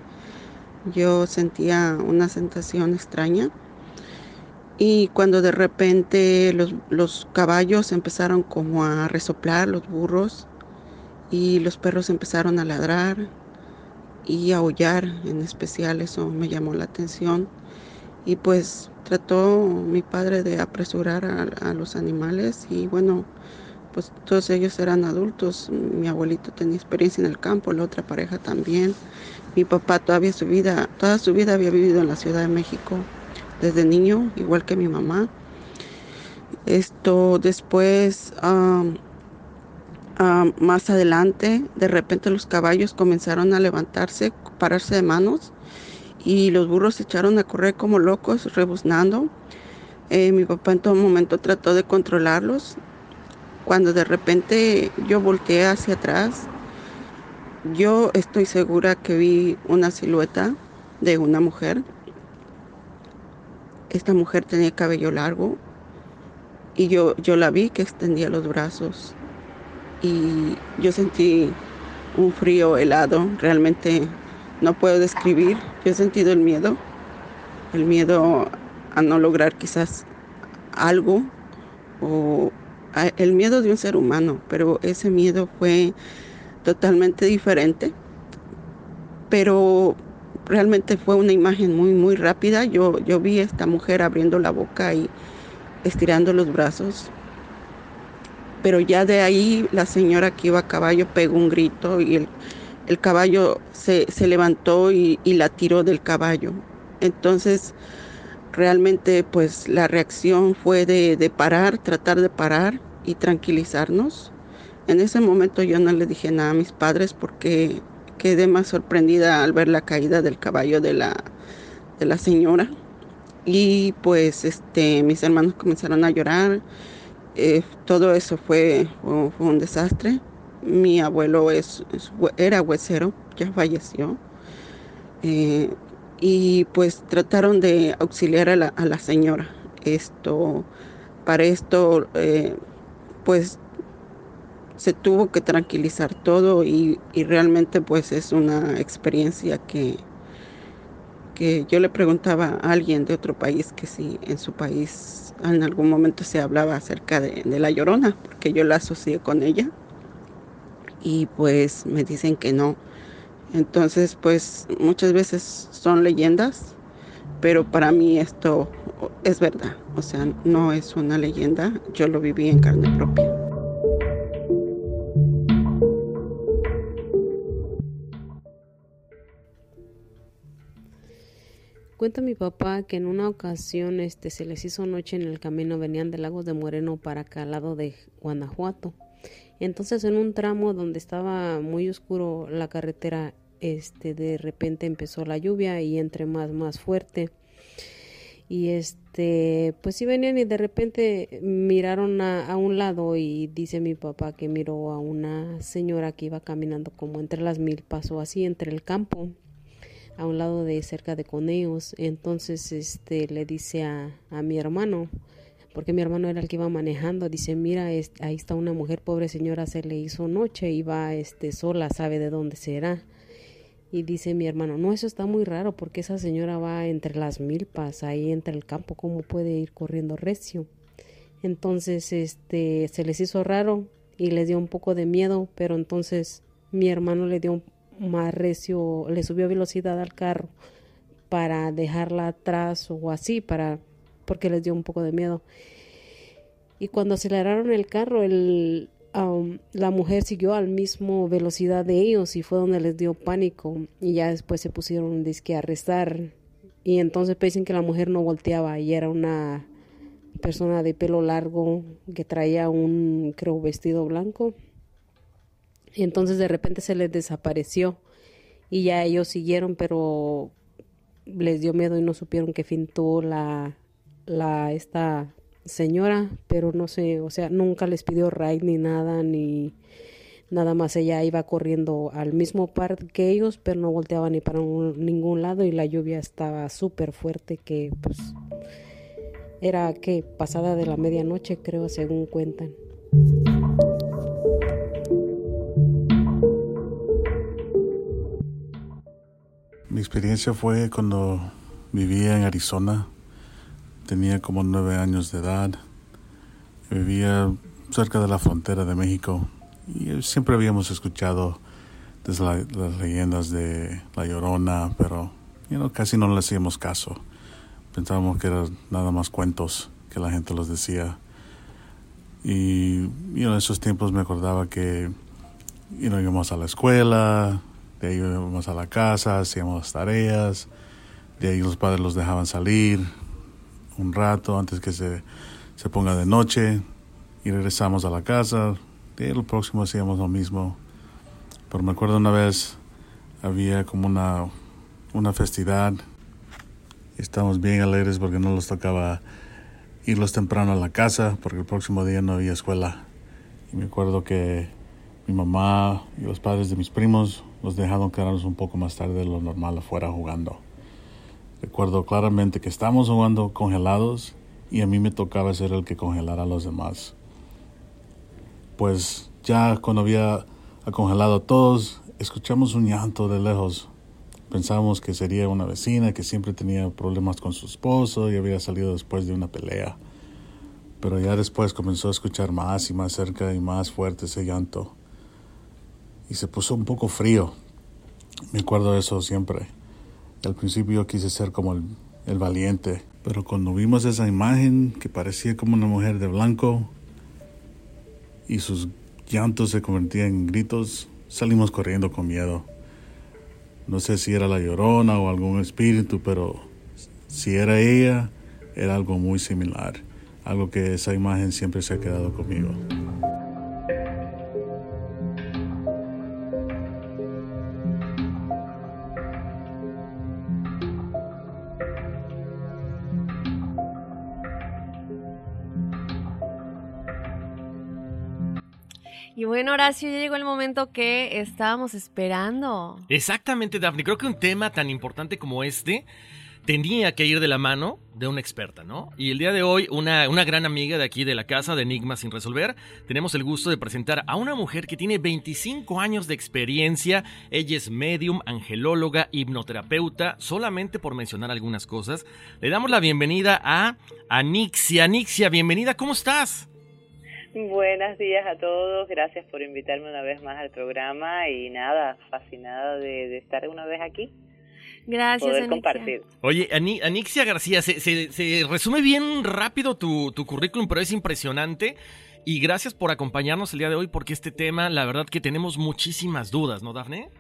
Yo sentía una sensación extraña. Y cuando de repente los, los caballos empezaron como a resoplar, los burros, y los perros empezaron a ladrar y a aullar en especial, eso me llamó la atención. Y pues trató mi padre de apresurar a, los animales y bueno, pues todos ellos eran adultos. Mi abuelito tenía experiencia en el campo, la otra pareja también. Mi papá todavía su vida, toda su vida había vivido en la Ciudad de México desde niño, igual que mi mamá. Esto después más adelante, de repente los caballos comenzaron a levantarse, pararse de manos y los burros se echaron a correr como locos, rebuznando. Eh, mi papá en todo momento trató de controlarlos. Cuando de repente yo volteé hacia atrás, yo estoy segura que vi una silueta de una mujer. Esta mujer tenía cabello largo y yo, yo la vi que extendía los brazos y yo sentí un frío helado, realmente no puedo describir, yo he sentido el miedo, el miedo a no lograr quizás algo o el miedo de un ser humano, pero ese miedo fue totalmente diferente, pero realmente fue una imagen muy, muy rápida. Yo, yo vi a esta mujer abriendo la boca y estirando los brazos pero ya de ahí la señora que iba a caballo pegó un grito y el, caballo se, levantó y, la tiró del caballo. Entonces, realmente pues la reacción fue de, parar, tratar de parar y tranquilizarnos. En ese momento yo no le dije nada a mis padres porque quedé más sorprendida al ver la caída del caballo de la, de la señora. Y pues este, mis hermanos comenzaron a llorar eh, todo eso fue, un desastre. Mi abuelo es, era huesero, ya falleció. Eh, y pues trataron de auxiliar a la, señora. Esto, para esto, eh, pues se tuvo que tranquilizar todo y, y, realmente pues es una experiencia que, que yo le preguntaba a alguien de otro país que si en su país en algún momento se hablaba acerca de, la llorona, porque yo la asocié con ella. Y pues me dicen que no. Entonces, pues muchas veces son leyendas, pero para mí esto es verdad. O sea, no es una leyenda, yo lo viví en carne propia. Cuenta mi papá que en una ocasión este, se les hizo noche en el camino, venían del lago de Moreno para acá, al lado de Guanajuato. Entonces en un tramo donde estaba muy oscuro la carretera, este, de repente empezó la lluvia y entre más, más fuerte. Y este, pues sí venían y de repente miraron a, a un lado y dice mi papá que miró a una señora que iba caminando como entre las mil pasos así entre el campo a un lado de cerca de Coneos. Entonces este le dice a, a mi hermano, porque mi hermano era el que iba manejando, dice, mira, ahí está una mujer, pobre señora, se le hizo noche, iba este, sola, sabe de dónde será. Y dice mi hermano, no, eso está muy raro porque esa señora va entre las milpas, ahí entre el campo, ¿cómo puede ir corriendo recio? Entonces, este, se les hizo raro y les dio un poco de miedo, pero entonces mi hermano le dio más recio, le subió velocidad al carro para dejarla atrás o así, para porque les dio un poco de miedo. Y cuando aceleraron el carro, el, la mujer siguió al mismo velocidad de ellos y fue donde les dio pánico y ya después se pusieron disque a rezar. Y entonces dicen que la mujer no volteaba y era una persona de pelo largo que traía un creo vestido blanco. Y entonces de repente se les desapareció y ya ellos siguieron pero les dio miedo y no supieron que fintó la la esta señora, pero no sé, o sea, nunca les pidió ride ni nada, ni nada más ella iba corriendo al mismo par que ellos, pero no volteaba ni para ningún lado y la lluvia estaba súper fuerte que pues era que pasada de la medianoche creo según cuentan. Mi experiencia fue cuando vivía en Arizona Tenía como nueve años de edad. Vivía cerca de la frontera de México y siempre habíamos escuchado desde las leyendas de La Llorona, pero casi no le hacíamos caso. Pensábamos que eran nada más cuentos que la gente los decía. Y en esos tiempos me acordaba que íbamos a la escuela, de ahí íbamos a la casa, hacíamos las tareas, de ahí los padres los dejaban salir, un rato antes que se, se ponga de noche y regresamos a la casa. Y el próximo hacíamos lo mismo. Pero me acuerdo una vez había como una, una festividad. Estábamos bien alegres porque no nos tocaba irlos temprano a la casa porque el próximo día no había escuela. Y me acuerdo que mi mamá y los padres de mis primos nos dejaron quedarnos un poco más tarde de lo normal afuera jugando. Recuerdo claramente que estábamos jugando congelados y a mí me tocaba ser el que congelara a los demás. Pues ya cuando había congelado a todos, escuchamos un llanto de lejos. Pensábamos que sería una vecina que siempre tenía problemas con su esposo y había salido después de una pelea. Pero ya después comenzó a escuchar más y más cerca y más fuerte ese llanto. Y se puso un poco frío. Me acuerdo de eso siempre. Al principio quise ser como el, valiente, pero cuando vimos esa imagen que parecía como una mujer de blanco y sus llantos se convertían en gritos, salimos corriendo con miedo. No sé si era la llorona o algún espíritu, pero si era ella, era algo muy similar. Algo que esa imagen siempre se ha quedado conmigo. Bueno, Horacio, ya llegó el momento que estábamos esperando. Exactamente, Daphne. Creo que un tema tan importante como este tenía que ir de la mano de una experta, ¿no? Y el día de hoy, una, una, gran amiga de aquí de la casa de Enigmas sin resolver, tenemos el gusto de presentar a una mujer que tiene 25 años de experiencia. Ella es medium, angelóloga, hipnoterapeuta, solamente por mencionar algunas cosas. Le damos la bienvenida a Anixia. Anixia, bienvenida, ¿cómo estás? Buenos días a todos, gracias por invitarme una vez más al programa y nada, fascinada de, estar una vez aquí. Gracias, poder compartir. Oye, Anixia García, se, se, resume bien rápido tu, tu currículum, pero es impresionante. Y gracias por acompañarnos el día de hoy, porque este tema, la verdad que tenemos muchísimas dudas, ¿no, Dafne?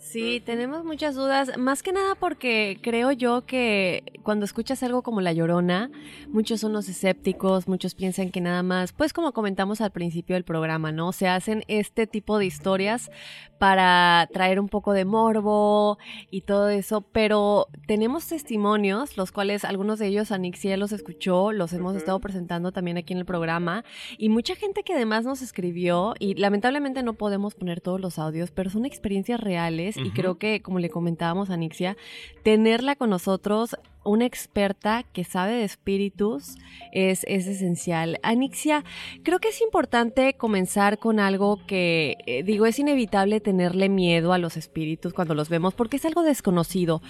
Sí, tenemos muchas dudas, más que nada porque creo yo que cuando escuchas algo como La Llorona, muchos son los escépticos, muchos piensan que nada más, pues como comentamos al principio del programa, ¿no? Se hacen este tipo de historias para traer un poco de morbo y todo eso, pero tenemos testimonios, los cuales algunos de ellos Anixia los escuchó, los hemos estado presentando también aquí en el programa, y mucha gente que además nos escribió, y lamentablemente no podemos poner todos los audios, pero son experiencias reales y creo que, como le comentábamos a Anixia, tenerla con nosotros una experta que sabe de espíritus es, es, esencial. Anixia, creo que es importante comenzar con algo que, eh, digo, es inevitable tenerle miedo a los espíritus cuando los vemos porque es algo desconocido,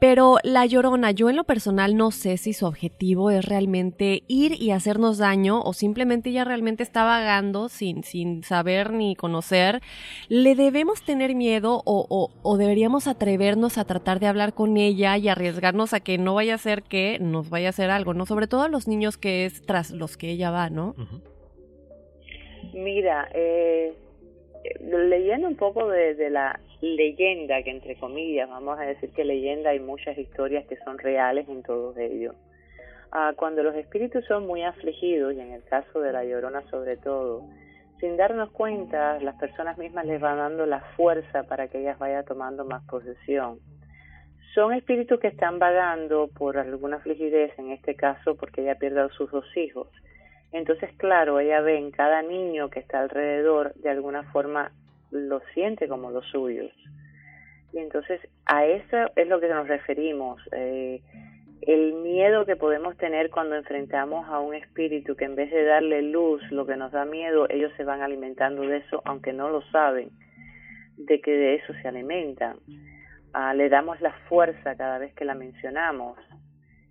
pero la llorona, yo en lo personal no sé si su objetivo es realmente ir y hacernos daño o simplemente ella realmente está vagando sin, sin saber ni conocer. ¿Le debemos tener miedo o, o, o deberíamos atrevernos a tratar de hablar con ella y arriesgarnos a que no vaya a ser que nos vaya a hacer algo, ¿no? Sobre todo a los niños que es tras los que ella va, ¿no? Mira, eh, leyendo un poco de, la leyenda, que entre comillas, vamos a decir que leyenda, hay muchas historias que son reales en todos ellos. Ah, cuando los espíritus son muy afligidos, y en el caso de la llorona sobre todo, sin darnos cuenta, las personas mismas les van dando la fuerza para que ellas vayan tomando más posesión. Son espíritus que están vagando por alguna frigidez, en este caso porque ella pierde a sus dos hijos. Entonces, claro, ella ve en cada niño que está alrededor, de alguna forma lo siente como los suyos. Y entonces a eso es lo que nos referimos. Eh, el miedo que podemos tener cuando enfrentamos a un espíritu que en vez de darle luz, lo que nos da miedo, ellos se van alimentando de eso, aunque no lo saben, de que de eso se alimentan. Ah, le damos la fuerza cada vez que la mencionamos,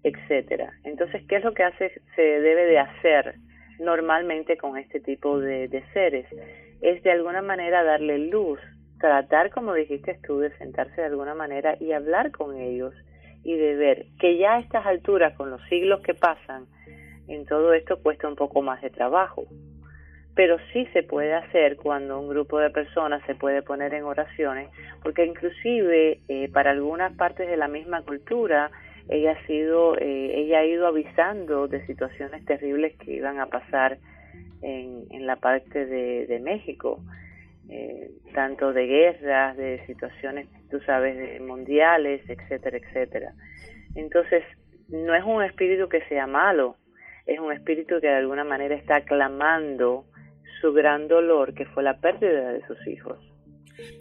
etcétera. Entonces, ¿qué es lo que hace, se debe de hacer normalmente con este tipo de, de seres? Es de alguna manera darle luz, tratar, como dijiste tú, de sentarse de alguna manera y hablar con ellos y de ver que ya a estas alturas, con los siglos que pasan, en todo esto cuesta un poco más de trabajo. Pero sí se puede hacer cuando un grupo de personas se puede poner en oraciones, porque inclusive eh, para algunas partes de la misma cultura, ella ha sido, eh, ella ha ido avisando de situaciones terribles que iban a pasar en, en la parte de, de México. Eh, tanto de guerras, de situaciones, tú sabes, de mundiales, etcétera, etcétera. Entonces, no es un espíritu que sea malo, es un espíritu que de alguna manera está clamando su gran dolor, que fue la pérdida de sus hijos.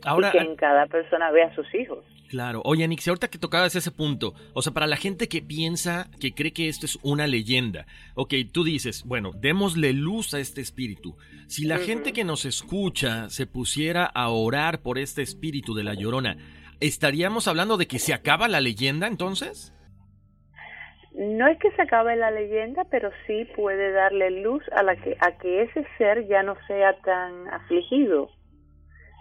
Ahora, y que en cada persona ve a sus hijos. Claro. Oye, Nixie, ahorita que tocabas ese punto, o sea, para la gente que piensa, que cree que esto es una leyenda, ok, tú dices, bueno, démosle luz a este espíritu. Si la gente que nos escucha se pusiera a orar por este espíritu de la llorona, ¿estaríamos hablando de que se acaba la leyenda entonces? No es que se acabe la leyenda, pero sí puede darle luz a, la que, a que ese ser ya no sea tan afligido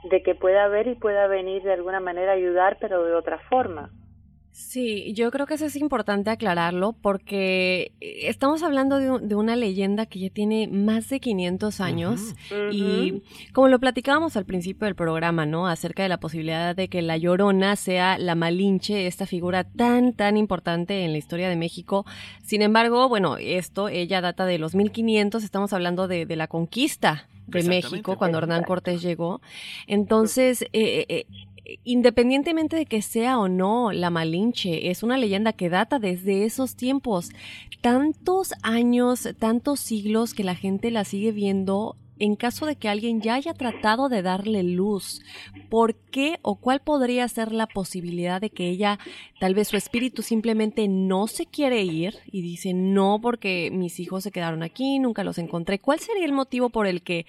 de que pueda ver y pueda venir de alguna manera a ayudar, pero de otra forma. Sí, yo creo que eso es importante aclararlo porque estamos hablando de, una leyenda que ya tiene más de 500 años y como lo platicábamos al principio del programa, ¿no? Acerca de la posibilidad de que la Llorona sea la Malinche, esta figura tan, tan importante en la historia de México. Sin embargo, bueno, esto, ella data de los 1500, estamos hablando de, de la conquista de México cuando Hernán Cortés llegó. Entonces, eh, eh, eh, independientemente de que sea o no la Malinche, es una leyenda que data desde esos tiempos. Tantos años, tantos siglos que la gente la sigue viendo en caso de que alguien ya haya tratado de darle luz, ¿por qué o cuál podría ser la posibilidad de que ella, tal vez su espíritu simplemente no se quiere ir y dice no porque mis hijos se quedaron aquí, nunca los encontré? ¿Cuál sería el motivo por el que,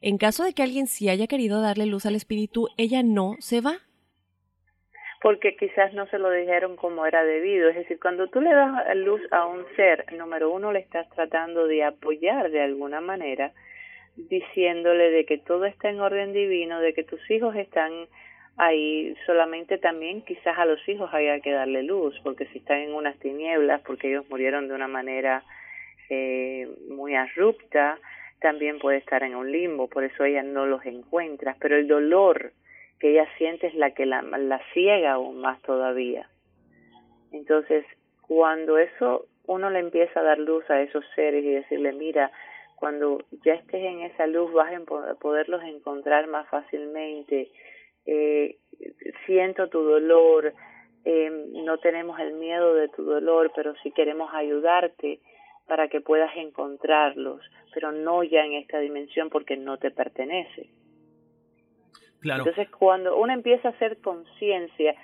en caso de que alguien sí haya querido darle luz al espíritu, ella no se va? porque quizás no se lo dijeron como era debido. Es decir, cuando tú le das luz a un ser, número uno, le estás tratando de apoyar de alguna manera diciéndole de que todo está en orden divino, de que tus hijos están ahí, solamente también quizás a los hijos haya que darle luz, porque si están en unas tinieblas, porque ellos murieron de una manera eh, muy abrupta, también puede estar en un limbo, por eso ella no los encuentra, pero el dolor que ella siente es la que la, la ciega aún más todavía. Entonces, cuando eso uno le empieza a dar luz a esos seres y decirle, mira, cuando ya estés en esa luz vas a poderlos encontrar más fácilmente. Eh, siento tu dolor, eh, no tenemos el miedo de tu dolor, pero sí queremos ayudarte para que puedas encontrarlos, pero no ya en esta dimensión porque no te pertenece. Claro. Entonces, cuando uno empieza a hacer conciencia,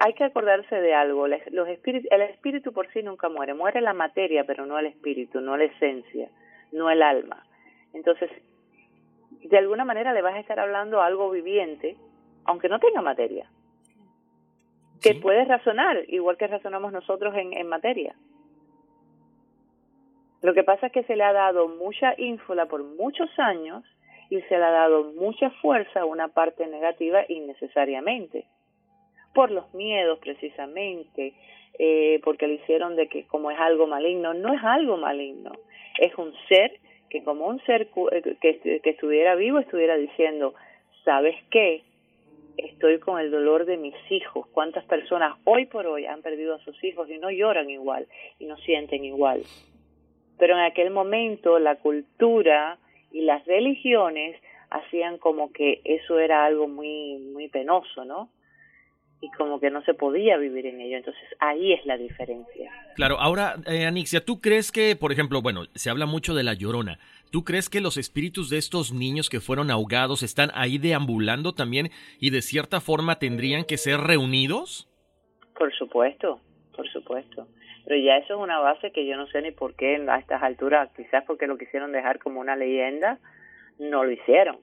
hay que acordarse de algo. Los el espíritu por sí nunca muere. Muere la materia, pero no el espíritu, no la esencia no el alma. Entonces, de alguna manera le vas a estar hablando a algo viviente, aunque no tenga materia, que puede razonar, igual que razonamos nosotros en, en materia. Lo que pasa es que se le ha dado mucha ínfula por muchos años y se le ha dado mucha fuerza a una parte negativa innecesariamente. Por los miedos precisamente, eh, porque le hicieron de que como es algo maligno, no es algo maligno, es un ser que como un ser eh, que, que estuviera vivo estuviera diciendo, ¿sabes qué? Estoy con el dolor de mis hijos. ¿Cuántas personas hoy por hoy han perdido a sus hijos y no lloran igual y no sienten igual? Pero en aquel momento la cultura y las religiones hacían como que eso era algo muy muy penoso, ¿no? Y como que no se podía vivir en ello. Entonces ahí es la diferencia. Claro, ahora, eh, Anixia, ¿tú crees que, por ejemplo, bueno, se habla mucho de la llorona? ¿Tú crees que los espíritus de estos niños que fueron ahogados están ahí deambulando también y de cierta forma tendrían que ser reunidos? Por supuesto, por supuesto. Pero ya eso es una base que yo no sé ni por qué a estas alturas, quizás porque lo quisieron dejar como una leyenda, no lo hicieron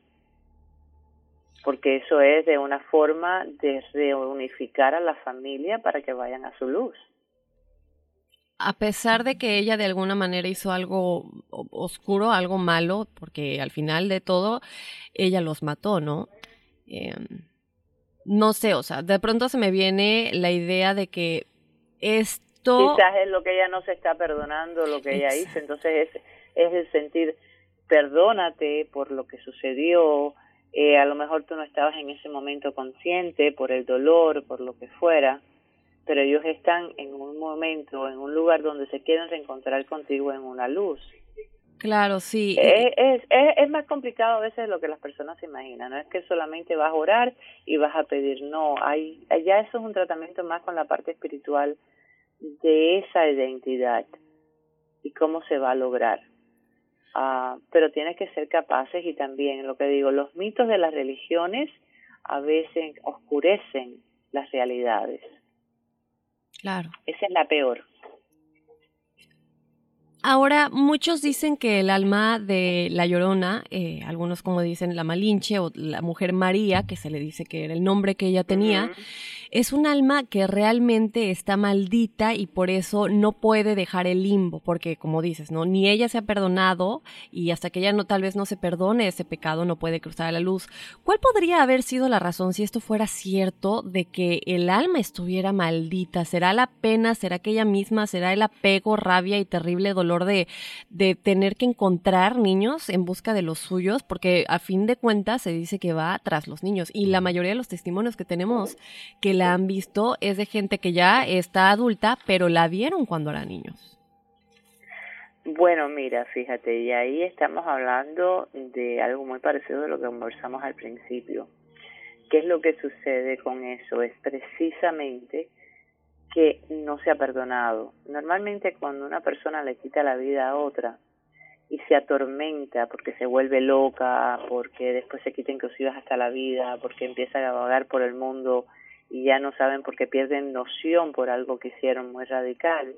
porque eso es de una forma de reunificar a la familia para que vayan a su luz. A pesar de que ella de alguna manera hizo algo oscuro, algo malo, porque al final de todo ella los mató, ¿no? Em, no sé, o sea, de pronto se me viene la idea de que esto... Quizás es lo que ella no se está perdonando, lo que ella hizo, entonces es, es el sentir, perdónate por lo que sucedió, eh, a lo mejor tú no estabas en ese momento consciente por el dolor, por lo que fuera, pero ellos están en un momento, en un lugar donde se quieren reencontrar contigo en una luz. Claro, sí. Es, es, es, más complicado a veces de lo que las personas se imaginan. No es que solamente vas a orar y vas a pedir. No, hay, ya eso es un tratamiento más con la parte espiritual de esa identidad y cómo se va a lograr. Ah, pero tienes que ser capaces y también lo que digo, los mitos de las religiones a veces oscurecen las realidades. Claro. Esa es la peor. Ahora, muchos dicen que el alma de la Llorona, eh, algunos como dicen la Malinche o la mujer María, que se le dice que era el nombre que ella tenía, es un alma que realmente está maldita y por eso no puede dejar el limbo, porque como dices, ¿no? Ni ella se ha perdonado y hasta que ella no tal vez no se perdone ese pecado no puede cruzar a la luz. ¿Cuál podría haber sido la razón si esto fuera cierto de que el alma estuviera maldita? ¿Será la pena? ¿Será que ella misma? ¿Será el apego, rabia y terrible dolor de, de tener que encontrar niños en busca de los suyos? Porque a fin de cuentas se dice que va tras los niños y la mayoría de los testimonios que tenemos que la han visto es de gente que ya está adulta, pero la vieron cuando eran niños. Bueno, mira, fíjate, y ahí estamos hablando de algo muy parecido de lo que conversamos al principio. ¿Qué es lo que sucede con eso? Es precisamente que no se ha perdonado. Normalmente cuando una persona le quita la vida a otra y se atormenta porque se vuelve loca, porque después se quita inclusive hasta la vida, porque empieza a vagar por el mundo y ya no saben por qué pierden noción por algo que hicieron muy radical,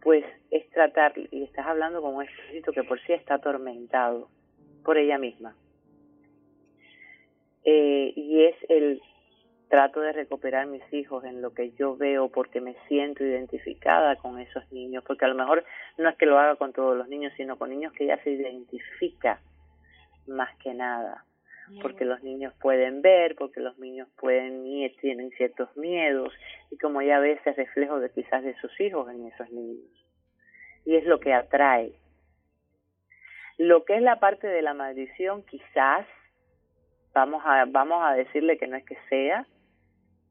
pues es tratar, y estás hablando con un espíritu que por sí está atormentado por ella misma. Eh, y es el trato de recuperar mis hijos en lo que yo veo porque me siento identificada con esos niños, porque a lo mejor no es que lo haga con todos los niños, sino con niños que ya se identifica más que nada porque los niños pueden ver, porque los niños pueden y tienen ciertos miedos y como ya ves es reflejo de quizás de sus hijos en esos niños. Y es lo que atrae. Lo que es la parte de la maldición quizás vamos a vamos a decirle que no es que sea,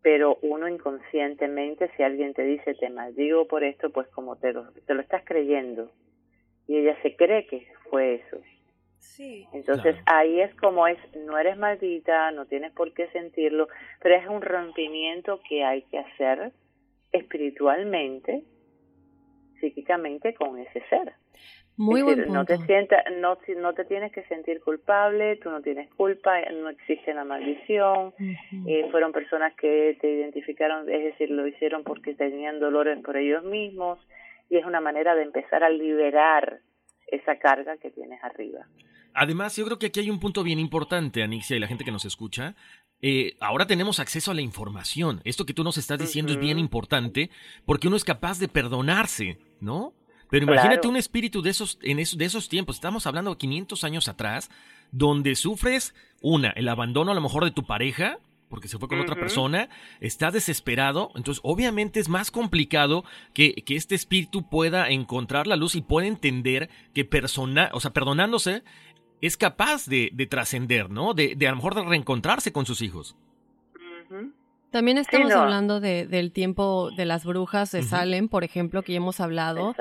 pero uno inconscientemente si alguien te dice te maldigo por esto, pues como te lo, te lo estás creyendo. Y ella se cree que fue eso entonces ahí es como es, no eres maldita, no tienes por qué sentirlo, pero es un rompimiento que hay que hacer espiritualmente, psíquicamente con ese ser. Muy es No te sienta, no, no te tienes que sentir culpable, tú no tienes culpa, no existe la maldición. eh, fueron personas que te identificaron, es decir, lo hicieron porque tenían dolores por ellos mismos y es una manera de empezar a liberar esa carga que tienes arriba. Además, yo creo que aquí hay un punto bien importante, Anixia, y la gente que nos escucha. Eh, ahora tenemos acceso a la información. Esto que tú nos estás diciendo es bien importante porque uno es capaz de perdonarse, ¿no? Pero imagínate un espíritu de esos, en de esos tiempos, estamos hablando de 500 años atrás, donde sufres, una, el abandono a lo mejor de tu pareja, porque se fue con otra persona, está desesperado, entonces obviamente es más complicado que, que, este espíritu pueda encontrar la luz y pueda entender que persona, o sea, perdonándose, es capaz de, de trascender, ¿no? De, de a lo mejor de reencontrarse con sus hijos. También estamos hablando de, del tiempo de las brujas de Salem, por ejemplo, que ya hemos hablado.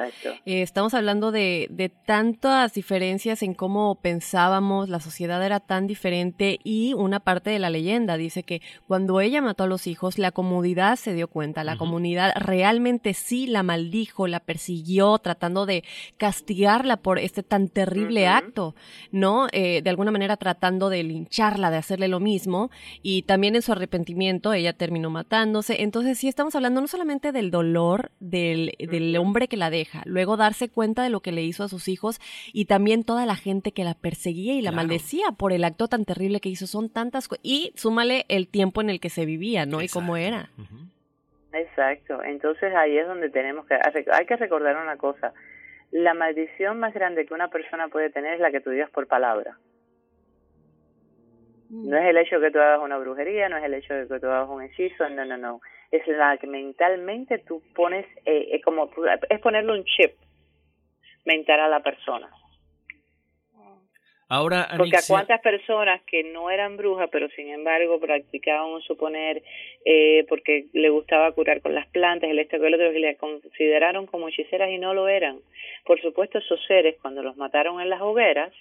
Eh, estamos hablando de, de, tantas diferencias en cómo pensábamos, la sociedad era tan diferente y una parte de la leyenda dice que cuando ella mató a los hijos, la comunidad se dio cuenta, la comunidad realmente sí la maldijo, la persiguió, tratando de castigarla por este tan terrible acto, ¿no? Eh, de alguna manera tratando de lincharla, de hacerle lo mismo y también en su arrepentimiento ella terminó matándose. Entonces sí estamos hablando no solamente del dolor del, del, hombre que la deja, luego darse cuenta de lo que le hizo a sus hijos y también toda la gente que la perseguía y la maldecía por el acto tan terrible que hizo. Son tantas cosas. Y súmale el tiempo en el que se vivía, ¿no? Y cómo era. Exacto. Entonces ahí es donde tenemos que... Hay que recordar una cosa. La maldición más grande que una persona puede tener es la que tú digas por palabra. No es el hecho de que tú hagas una brujería, no es el hecho de que tú hagas un hechizo, no, no, no. Es la que mentalmente tú pones, eh, es como, es ponerle un chip mental a la persona. Ahora, Porque a cuántas personas que no eran brujas, pero sin embargo practicaban suponer, eh, porque le gustaba curar con las plantas, el esto que el otro, y le consideraron como hechiceras y no lo eran. Por supuesto, esos seres, cuando los mataron en las hogueras,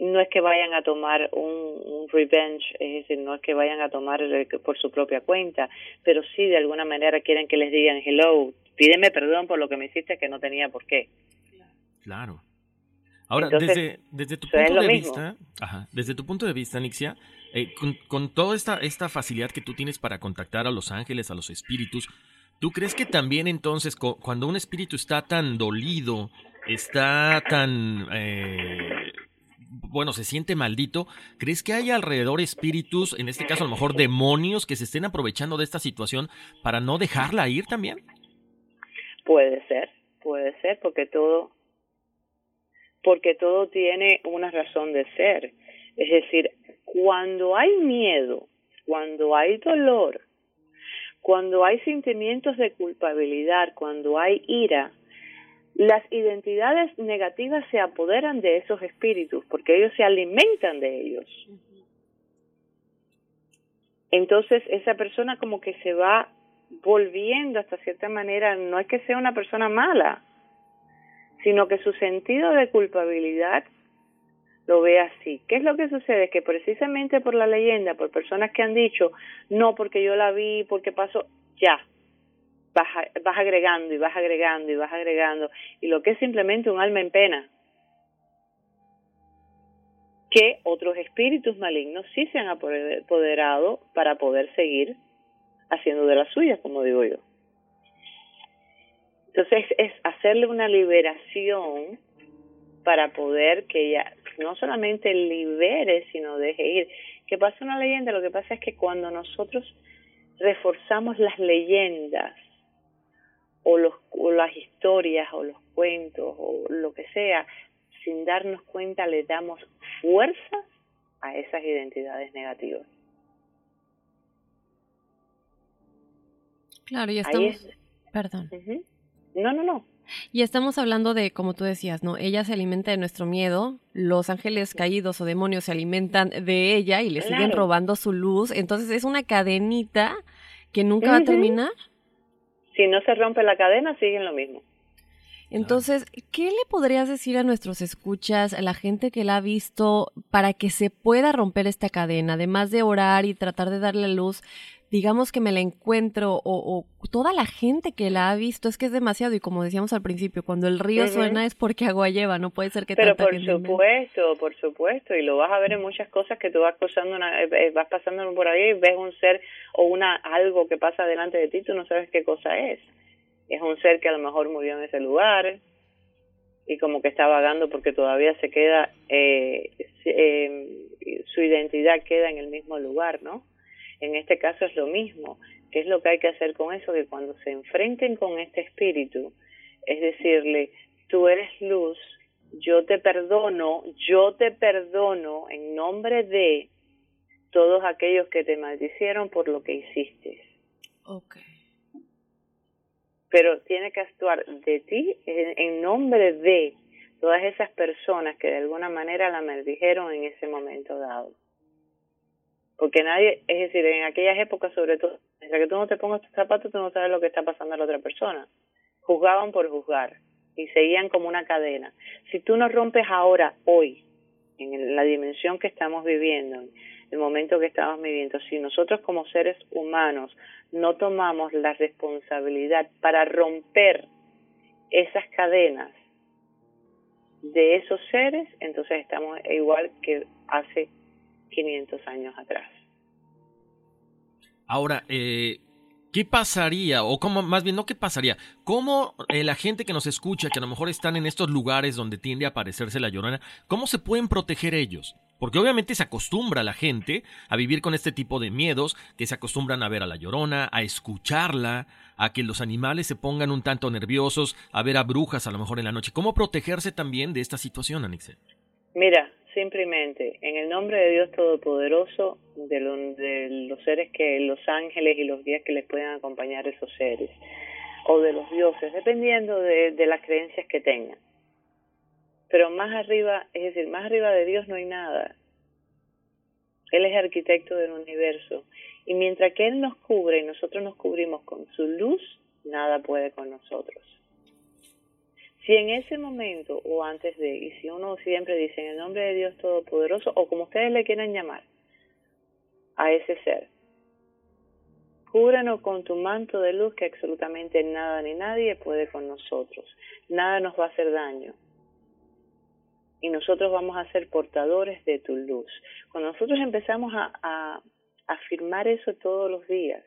no es que vayan a tomar un, revenge, es decir, no es que vayan a tomar por su propia cuenta, pero sí de alguna manera quieren que les digan, hello, pídeme perdón por lo que me hiciste que no tenía por qué. Claro. Ahora, desde, desde tu punto de vista, ajá, desde tu punto de vista, Nixia, eh, con, con, toda esta, esta facilidad que tú tienes para contactar a los ángeles, a los espíritus, ¿tú crees que también entonces cuando un espíritu está tan dolido, está tan eh, bueno, se siente maldito, ¿crees que hay alrededor espíritus, en este caso a lo mejor demonios, que se estén aprovechando de esta situación para no dejarla ir también? Puede ser, puede ser, porque todo, porque todo tiene una razón de ser. Es decir, cuando hay miedo, cuando hay dolor, cuando hay sentimientos de culpabilidad, cuando hay ira, las identidades negativas se apoderan de esos espíritus porque ellos se alimentan de ellos. Entonces esa persona como que se va volviendo hasta cierta manera, no es que sea una persona mala, sino que su sentido de culpabilidad lo ve así. ¿Qué es lo que sucede? Que precisamente por la leyenda, por personas que han dicho, no, porque yo la vi, porque pasó, ya, vas, vas agregando y vas agregando y vas agregando, y lo que es simplemente un alma en pena, que otros espíritus malignos sí se han apoderado para poder seguir haciendo de las suyas, como digo yo. Entonces es hacerle una liberación para poder que ella no solamente libere, sino deje ir. Que pasa una leyenda, lo que pasa es que cuando nosotros reforzamos las leyendas o, los, o las historias o los cuentos o lo que sea, sin darnos cuenta le damos fuerza a esas identidades negativas. Claro, y estamos... Perdón. No, no, no. Y estamos hablando de, como tú decías, ¿no? Ella se alimenta de nuestro miedo, los ángeles caídos o demonios se alimentan de ella y le siguen robando su luz. Entonces es una cadenita que nunca va a terminar si no se rompe la cadena, siguen lo mismo. Entonces, ¿qué le podrías decir a nuestros escuchas, a la gente que la ha visto, para que se pueda romper esta cadena? Además de orar y tratar de darle luz, digamos que me la encuentro o, toda la gente que la ha visto, es que es demasiado y como decíamos al principio, cuando el río suena es porque agua lleva, no puede ser que Pero por supuesto, por supuesto, y lo vas a ver en muchas cosas que tú vas pasando, una, eh, eh, vas pasando por ahí y ves un ser o una algo que pasa delante de ti, tú no sabes qué cosa es. Es un ser que a lo mejor murió en ese lugar y como que está vagando porque todavía se queda, eh, su identidad queda en el mismo lugar, ¿no? En este caso es lo mismo. ¿Qué es lo que hay que hacer con eso? Que cuando se enfrenten con este espíritu, es decirle, tú eres luz, yo te perdono, yo te perdono en nombre de todos aquellos que te maldicieron por lo que hiciste. Ok. Pero tiene que actuar de ti en nombre de todas esas personas que de alguna manera la maldijeron en ese momento dado. Porque nadie, es decir, en aquellas épocas sobre todo, mientras que tú no te pongas tus zapatos, tú no sabes lo que está pasando a la otra persona. Juzgaban por juzgar y seguían como una cadena. Si tú no rompes ahora, hoy, en la dimensión que estamos viviendo, el momento que estamos viviendo, si nosotros como seres humanos no tomamos la responsabilidad para romper esas cadenas de esos seres, entonces estamos igual que hace 500 años atrás. Ahora, eh, ¿qué pasaría? O cómo, más bien, no qué pasaría, ¿cómo eh, la gente que nos escucha, que a lo mejor están en estos lugares donde tiende a aparecerse la llorona, cómo se pueden proteger ellos? Porque obviamente se acostumbra la gente a vivir con este tipo de miedos, que se acostumbran a ver a la llorona, a escucharla, a que los animales se pongan un tanto nerviosos, a ver a brujas a lo mejor en la noche. ¿Cómo protegerse también de esta situación, Anixe? Mira, simplemente en el nombre de Dios Todopoderoso, de, los seres que, los ángeles y los días que les puedan acompañar esos seres, o de los dioses, dependiendo de, de las creencias que tengan pero más arriba, es decir, más arriba de Dios no hay nada. Él es arquitecto del universo. Y mientras que Él nos cubre y nosotros nos cubrimos con su luz, nada puede con nosotros. Si en ese momento o antes de, y si uno siempre dice en el nombre de Dios Todopoderoso, o como ustedes le quieran llamar, a ese ser, cúbranos con tu manto de luz que absolutamente nada ni nadie puede con nosotros. Nada nos va a hacer daño y nosotros vamos a ser portadores de tu luz. Cuando nosotros empezamos a, a afirmar eso todos los días,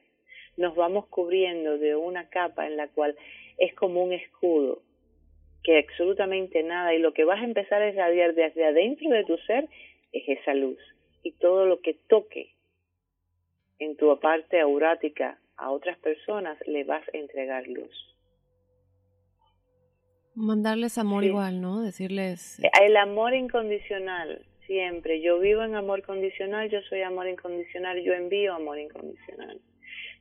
nos vamos cubriendo de una capa en la cual es como un escudo, que absolutamente nada, y lo que vas a empezar a irradiar desde adentro de tu ser es esa luz. Y todo lo que toque en tu parte aurática a otras personas, le vas a entregar luz. Mandarles amor igual, ¿no? Decirles... Eh, el amor incondicional, siempre. Yo vivo en amor condicional, yo soy amor incondicional, yo envío amor incondicional.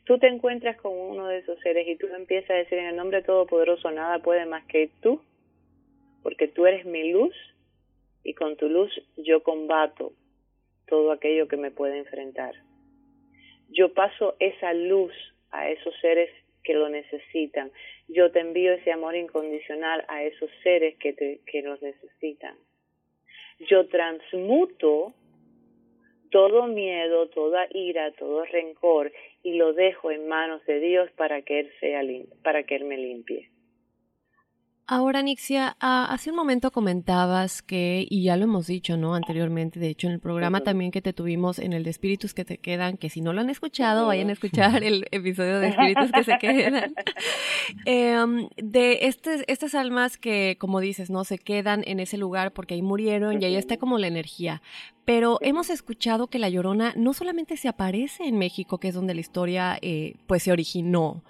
Tú te encuentras con uno de esos seres y tú empiezas a decir en el nombre todopoderoso, nada puede más que tú, porque tú eres mi luz y con tu luz yo combato todo aquello que me puede enfrentar. Yo paso esa luz a esos seres que lo necesitan. Yo te envío ese amor incondicional a esos seres que, te, que los necesitan. Yo transmuto todo miedo, toda ira, todo rencor y lo dejo en manos de Dios para que él sea para que él me limpie. Ahora, Nixia, ah, hace un momento comentabas que, y ya lo hemos dicho, ¿no? Anteriormente, de hecho, en el programa también que te tuvimos en el de Espíritus que te quedan, que si no lo han escuchado, vayan a escuchar el episodio de Espíritus que se quedan. Em, de este, estas almas que, como dices, ¿no? Se quedan en ese lugar porque ahí murieron y ahí está como la energía. Pero hemos escuchado que la Llorona no solamente se aparece en México, que es donde la historia eh, pues se originó,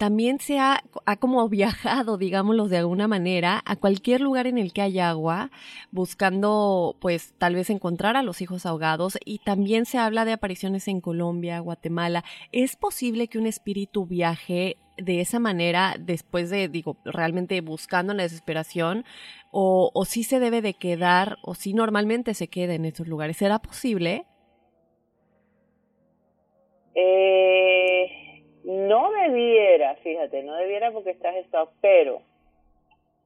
también se ha, como viajado, digámoslo de alguna manera, a cualquier lugar en el que hay agua, buscando pues tal vez encontrar a los hijos ahogados y también se habla de apariciones en Colombia, Guatemala. ¿Es posible que un espíritu viaje de esa manera después de, digo, realmente buscando la desesperación? ¿O, o sí se debe de quedar, o si normalmente se queda en esos lugares? ¿Será posible? Eh no debiera, fíjate, no debiera porque estás estado, pero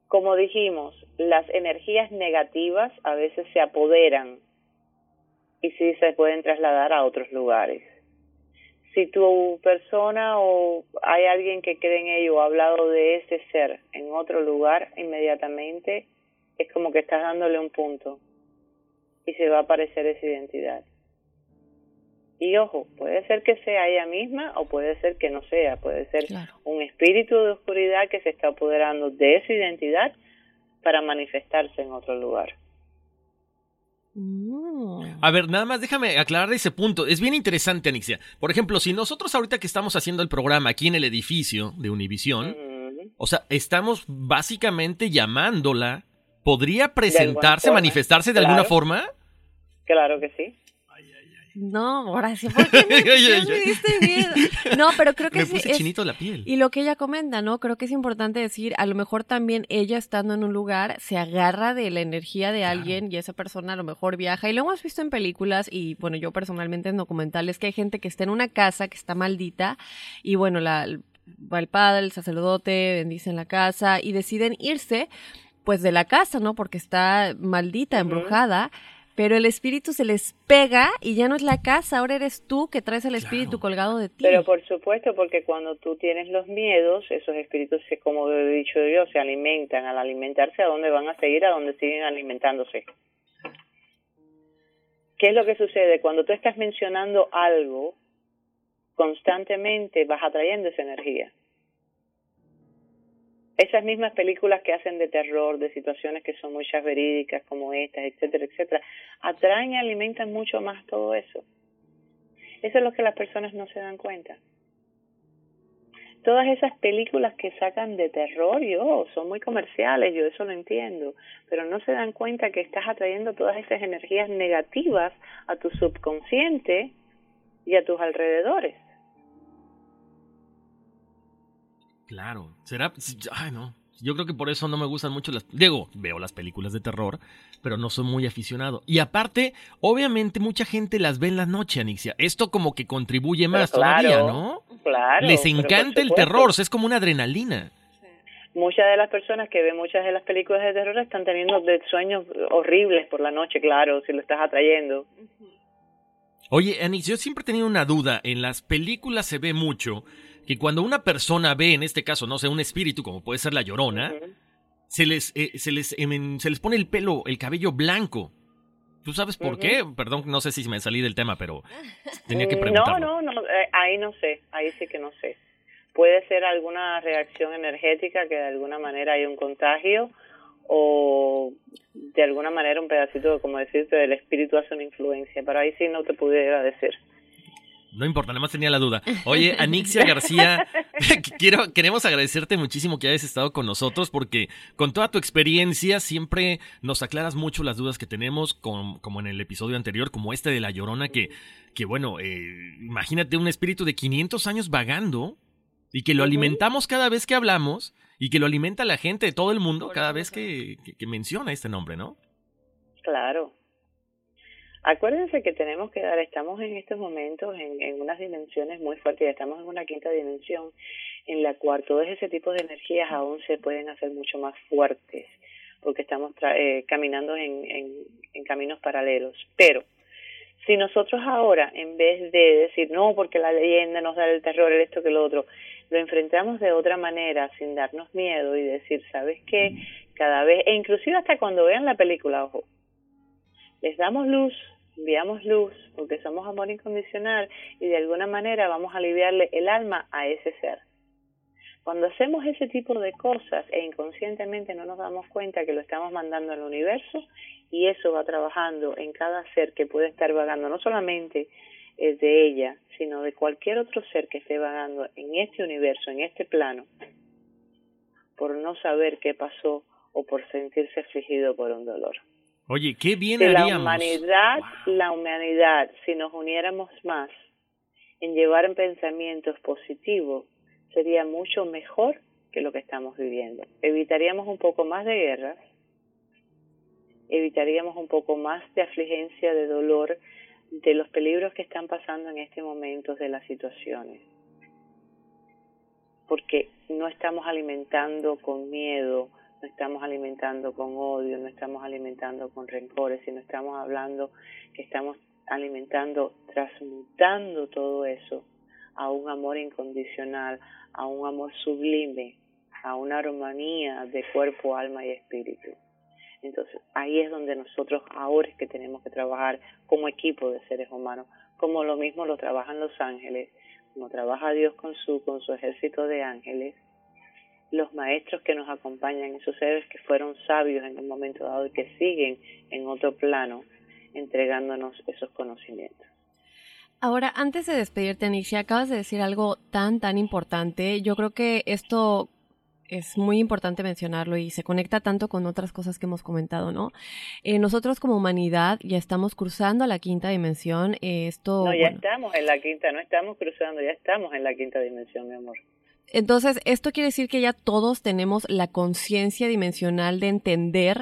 como dijimos, las energías negativas a veces se apoderan y sí se pueden trasladar a otros lugares. Si tu persona o hay alguien que cree en ello o ha hablado de ese ser en otro lugar, inmediatamente es como que estás dándole un punto y se va a aparecer esa identidad. Y ojo, puede ser que sea ella misma o puede ser que no sea, puede ser un espíritu de oscuridad que se está apoderando de esa identidad para manifestarse en otro lugar. A ver, nada más déjame aclarar ese punto. Es bien interesante, Anixia. Por ejemplo, si nosotros ahorita que estamos haciendo el programa aquí en el edificio de Univisión, o sea, estamos básicamente llamándola, ¿podría presentarse, manifestarse de alguna forma? Claro que sí. No, Horacio, ¿por qué me, me diste miedo? No, pero creo que me sí. puse es- chinito la piel. Y lo que ella comenta, ¿no? Creo que es importante decir, a lo mejor también ella estando en un lugar se agarra de la energía de alguien y esa persona a lo mejor viaja. Y lo hemos visto en películas y bueno, yo personalmente en documentales que hay gente que está en una casa que está maldita y bueno, la, va el padre, el sacerdote, bendicen la casa y deciden irse pues de la casa, ¿no? Porque está maldita, embrujada. Pero el espíritu se les pega y ya no es la casa, ahora eres tú que traes el espíritu colgado de ti. Pero por supuesto, porque cuando tú tienes los miedos, esos espíritus, se, como he dicho yo, se alimentan. Al alimentarse, ¿a dónde van a seguir? A donde siguen alimentándose. ¿Qué es lo que sucede? Cuando tú estás mencionando algo, constantemente vas atrayendo esa energía. Esas mismas películas que hacen de terror, de situaciones que son muchas verídicas como estas, etcétera, etcétera, atraen y alimentan mucho más todo eso. Eso es lo que las personas no se dan cuenta. Todas esas películas que sacan de terror, yo, son muy comerciales, yo eso lo entiendo, pero no se dan cuenta que estás atrayendo todas esas energías negativas a tu subconsciente y a tus alrededores. Claro. ¿Será? Ay, no. Yo creo que por eso no me gustan mucho las... Digo, veo las películas de terror, pero no soy muy aficionado. Y aparte, obviamente mucha gente las ve en la noche, Anixia. Esto como que contribuye más Pero claro, todavía, ¿no? Claro. Les encanta el terror, o sea, es como una adrenalina. Muchas de las personas que ven muchas de las películas de terror están teniendo de sueños horribles por la noche, claro, si lo estás atrayendo. Oye, Anix, yo siempre he tenido una duda. En las películas se ve mucho que cuando una persona ve, en este caso, no sé, un espíritu, como puede ser la llorona, se, les, eh, se, les, em, se les pone el pelo, el cabello blanco. ¿Tú sabes por Ujú. qué? Perdón, no sé si me salí del tema, pero tenía que Mm, preguntar. No, no, no, eh, ahí no sé, ahí sí que no sé. Puede ser alguna reacción energética que de alguna manera hay un contagio o de alguna manera un pedacito, como decirte, del espíritu hace una influencia, pero ahí sí no te pudiera decir. No importa, nada más tenía la duda. Oye, Anixia García, quiero, queremos agradecerte muchísimo que hayas estado con nosotros porque con toda tu experiencia siempre nos aclaras mucho las dudas que tenemos, con- como en el episodio anterior, como este de La Llorona, que, que bueno, eh, imagínate un espíritu de 500 años vagando y que lo alimentamos cada vez que hablamos y que lo alimenta la gente de todo el mundo cada vez que, que- que menciona este nombre, ¿no? Claro. Acuérdense que tenemos que dar, estamos en estos momentos en, unas dimensiones muy fuertes, estamos en una quinta dimensión en la cual todo ese tipo de energías aún se pueden hacer mucho más fuertes, porque estamos tra- eh, caminando en, en, en caminos paralelos. Pero si nosotros ahora, en vez de decir, no, porque la leyenda nos da el terror, el esto que lo otro, lo enfrentamos de otra manera, sin darnos miedo y decir, ¿sabes qué? Cada vez, e inclusive hasta cuando vean la película, ojo, les damos luz, enviamos luz, porque somos amor incondicional y de alguna manera vamos a aliviarle el alma a ese ser. Cuando hacemos ese tipo de cosas e inconscientemente no nos damos cuenta que lo estamos mandando al universo y eso va trabajando en cada ser que puede estar vagando, no solamente eh, de ella, sino de cualquier otro ser que esté vagando en este universo, en este plano, por no saber qué pasó o por sentirse afligido por un dolor. Oye, qué bien Que la haríamos. humanidad, la humanidad, si nos uniéramos más en llevar pensamientos positivos, sería mucho mejor que lo que estamos viviendo. Evitaríamos un poco más de guerras, evitaríamos un poco más de afligencia, de dolor, de los peligros que están pasando en este momento, de las situaciones. Porque no estamos alimentando con miedo, no estamos alimentando con odio, no estamos alimentando con rencores, sino estamos hablando que estamos alimentando, transmutando todo eso a un amor incondicional, a un amor sublime, a una armonía de cuerpo, alma y espíritu. Entonces, ahí es donde nosotros ahora es que tenemos que trabajar como equipo de seres humanos, como lo mismo lo trabajan los ángeles, como trabaja Dios con su con su ejército de ángeles, los maestros que nos acompañan, esos seres que fueron sabios en un momento dado y que siguen en otro plano entregándonos esos conocimientos. Ahora, antes de despedirte, Anixia, acabas de decir algo tan, tan importante. Yo creo que esto es muy importante mencionarlo y se conecta tanto con otras cosas que hemos comentado, ¿no? Eh, nosotros como humanidad ya estamos cruzando a la quinta dimensión. Eh, esto, no, ya estamos en la quinta, no estamos cruzando, ya estamos en la quinta dimensión, mi amor. Entonces, esto quiere decir que ya todos tenemos la conciencia dimensional de entender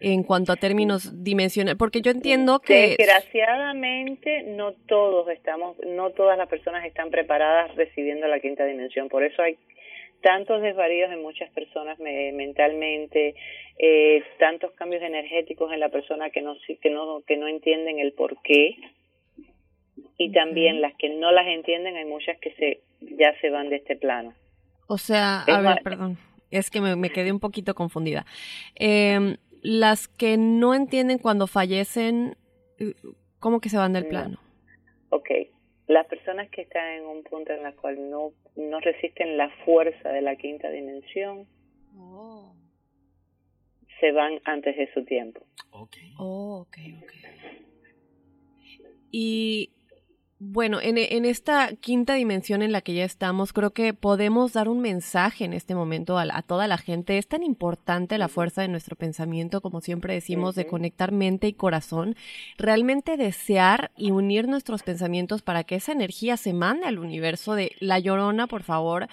en cuanto a términos dimensionales, porque yo entiendo que desgraciadamente no todos estamos, no todas las personas están preparadas recibiendo la quinta dimensión, por eso hay tantos desvaríos en muchas personas mentalmente, eh, tantos cambios energéticos en la persona que no que no que no entienden el por qué y también las que no las entienden hay muchas que se ya se van de este plano. O sea, a ver, perdón, es que me, quedé un poquito confundida. Em, las que no entienden cuando fallecen, ¿cómo que se van del plano? Ok, las personas que están en un punto en el cual no, no resisten la fuerza de la quinta dimensión oh. se van antes de su tiempo. Ok. Oh, ok, ok. Y bueno, en, en, esta quinta dimensión en la que ya estamos, creo que podemos dar un mensaje en este momento a, toda la gente. Es tan importante la fuerza de nuestro pensamiento, como siempre decimos, de conectar mente y corazón, realmente desear y unir nuestros pensamientos para que esa energía se mande al universo de la llorona, por favor.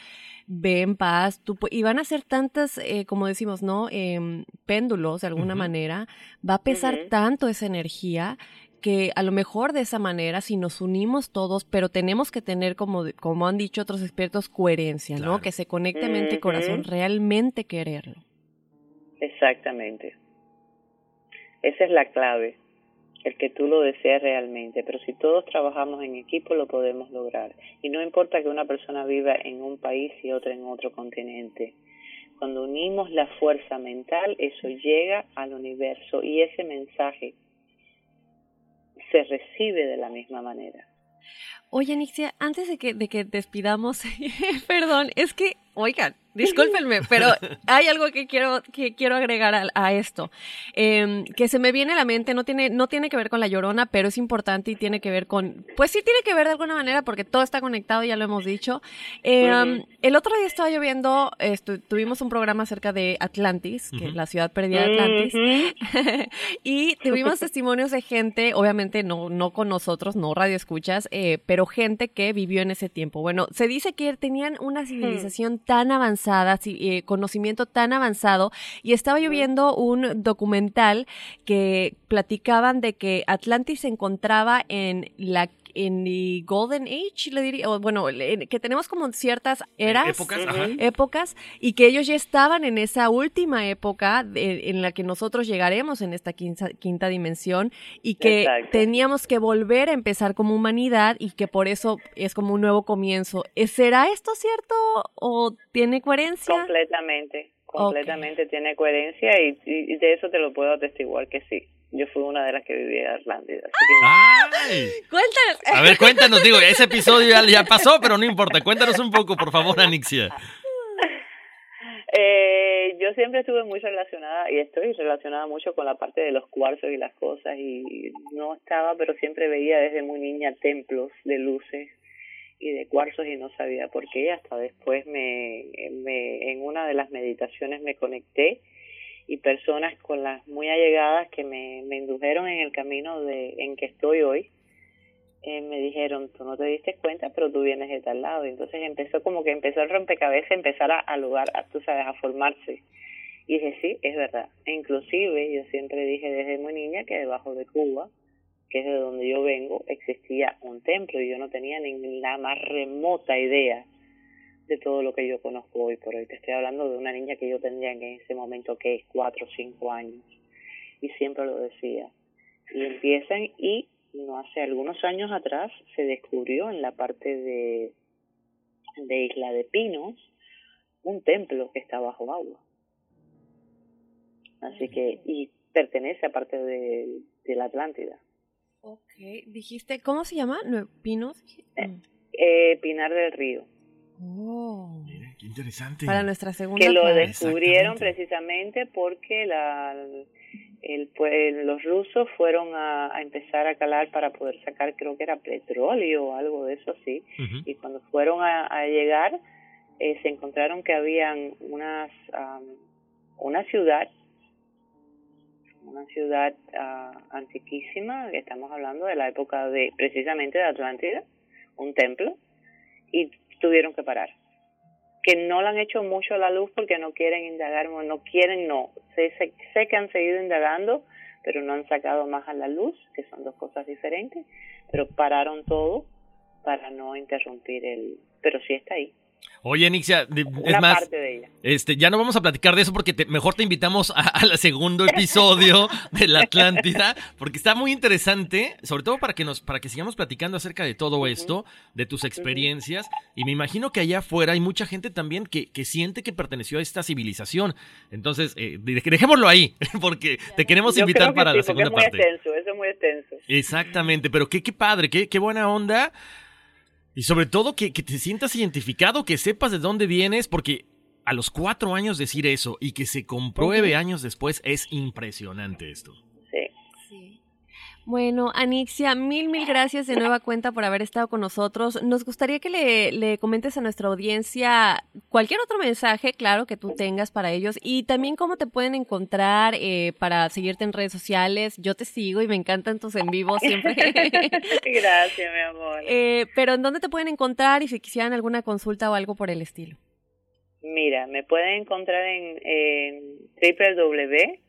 Ve en paz, tú, y van a ser tantas, eh, como decimos, ¿no? Em, péndulos de alguna manera, va a pesar tanto esa energía que a lo mejor de esa manera, si nos unimos todos, pero tenemos que tener, como, como han dicho otros expertos, coherencia, ¿no? Que se conecte mente y corazón, realmente quererlo. Exactamente. Esa es la clave, el que tú lo deseas realmente, pero si todos trabajamos en equipo lo podemos lograr. Y no importa que una persona viva en un país y otra en otro continente. Cuando unimos la fuerza mental, eso llega al universo y ese mensaje se recibe de la misma manera. Oye, Anixia, antes de que, de que despidamos, perdón, es que, oigan, Discúlpenme, pero hay algo que quiero, que quiero agregar a, esto, em, que se me viene a la mente, no tiene, no tiene que ver con la llorona, pero es importante y tiene que ver con, pues sí tiene que ver de alguna manera porque todo está conectado, ya lo hemos dicho. Em, el otro día estaba lloviendo, tuvimos un programa acerca de Atlantis, que es la ciudad perdida de Atlantis, y tuvimos testimonios de gente, obviamente no, no con nosotros, no radio escuchas, eh, pero gente que vivió en ese tiempo. Bueno, se dice que tenían una civilización tan avanzada eh, conocimiento tan avanzado. Y estaba yo viendo un documental que platicaban de que Atlantis se encontraba en la en el Golden Age, le diría, o bueno, que tenemos como ciertas eras, épocas, épocas, y que ellos ya estaban en esa última época en la que nosotros llegaremos en esta quinta, quinta dimensión y que teníamos que volver a empezar como humanidad y que por eso es como un nuevo comienzo. ¿Será esto cierto o tiene coherencia? Completamente, completamente tiene coherencia y, de eso te lo puedo atestiguar que sí. Yo fui una de las que vivía en Atlántida. Cuéntanos. A ver, cuéntanos, digo, ese episodio ya, pasó, pero no importa. Cuéntanos un poco, por favor, Anixia. Eh, yo siempre estuve muy relacionada y estoy relacionada mucho con la parte de los cuarzos y las cosas y no estaba, pero siempre veía desde muy niña templos de luces y de cuarzos y no sabía por qué. Hasta después me, me en una de las meditaciones me conecté y personas con las muy allegadas que me, me indujeron en el camino de en que estoy hoy eh, me dijeron tú no te diste cuenta pero tú vienes de tal lado y entonces empezó como que empezó el rompecabezas empezar a, a lugar a, tú sabes a formarse. Y dije sí es verdad e inclusive yo siempre dije desde muy niña que debajo de Cuba que es de donde yo vengo, existía un templo y yo no tenía ni la más remota idea de todo lo que yo conozco hoy por hoy. Te estoy hablando de una niña que yo tendría en ese momento que es cuatro o cinco años y siempre lo decía. Y empiezan y no hace algunos años atrás se descubrió en la parte de, de Isla de Pinos un templo que está bajo agua. Así que, y pertenece a parte de, de la Atlántida. Ok, dijiste, ¿cómo se llama? ¿Pinos? Eh, eh, Pinar del Río. Oh. qué interesante. Para nuestra segunda Que lo descubrieron precisamente porque la, el, pues, los rusos fueron a, empezar a calar para poder sacar, creo que era petróleo o algo de eso así. Y cuando fueron a, llegar, eh, se encontraron que habían unas, una ciudad, una ciudad uh, antiquísima, estamos hablando de la época de precisamente de Atlántida, un templo, y tuvieron que parar. Que no la han hecho mucho a la luz porque no quieren indagar, no quieren, no. Sé, sé, sé que han seguido indagando, pero no han sacado más a la luz, que son dos cosas diferentes, pero pararon todo para no interrumpir el, pero sí está ahí. Oye, Nixia, es más, este, ya no vamos a platicar de eso porque mejor te invitamos al segundo episodio de la Atlántida, porque está muy interesante, sobre todo para que nos, para que sigamos platicando acerca de todo esto, de tus experiencias, y me imagino que allá afuera hay mucha gente también que, que siente que perteneció a esta civilización. Entonces, eh, dejémoslo ahí, porque te queremos invitar para la segunda es muy parte. Extenso, eso es muy extenso. Exactamente, pero qué, qué padre, qué, qué buena onda. Y sobre todo que, que, te sientas identificado, que sepas de dónde vienes, porque a los cuatro años decir eso y que se compruebe años después es impresionante esto. Bueno, Anixia, mil, mil gracias de nueva cuenta por haber estado con nosotros. Nos gustaría que le, le, comentes a nuestra audiencia cualquier otro mensaje, claro, que tú tengas para ellos y también cómo te pueden encontrar eh, para seguirte en redes sociales. Yo te sigo y me encantan tus en vivo siempre. gracias, mi amor. Eh, pero ¿en dónde te pueden encontrar y si quisieran alguna consulta o algo por el estilo? Mira, me pueden encontrar en, en www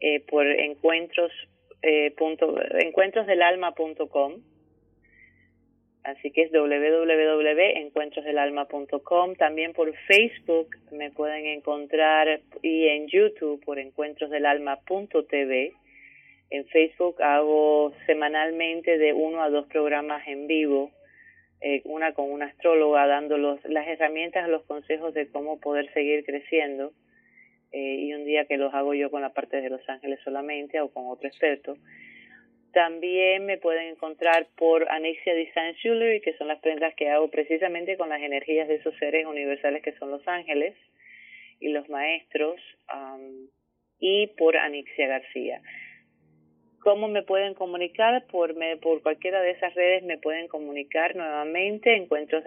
eh, por encuentros eh, punto, encuentrosdelalma.com. Así que es www.encuentrosdelalma.com. También por Facebook me pueden encontrar y en YouTube por encuentrosdelalma.tv. En Facebook hago semanalmente de uno a dos programas en vivo, eh, una con una astróloga dando las herramientas, los consejos de cómo poder seguir creciendo eh, y un día que los hago yo con la parte de Los Ángeles solamente o con otro experto. También me pueden encontrar por Anixia Design Jewelry, que son las prendas que hago precisamente con las energías de esos seres universales que son los ángeles y los maestros, y por Anixia García. ¿Cómo me pueden comunicar? Por, me, por cualquiera de esas redes me pueden comunicar nuevamente, encuentros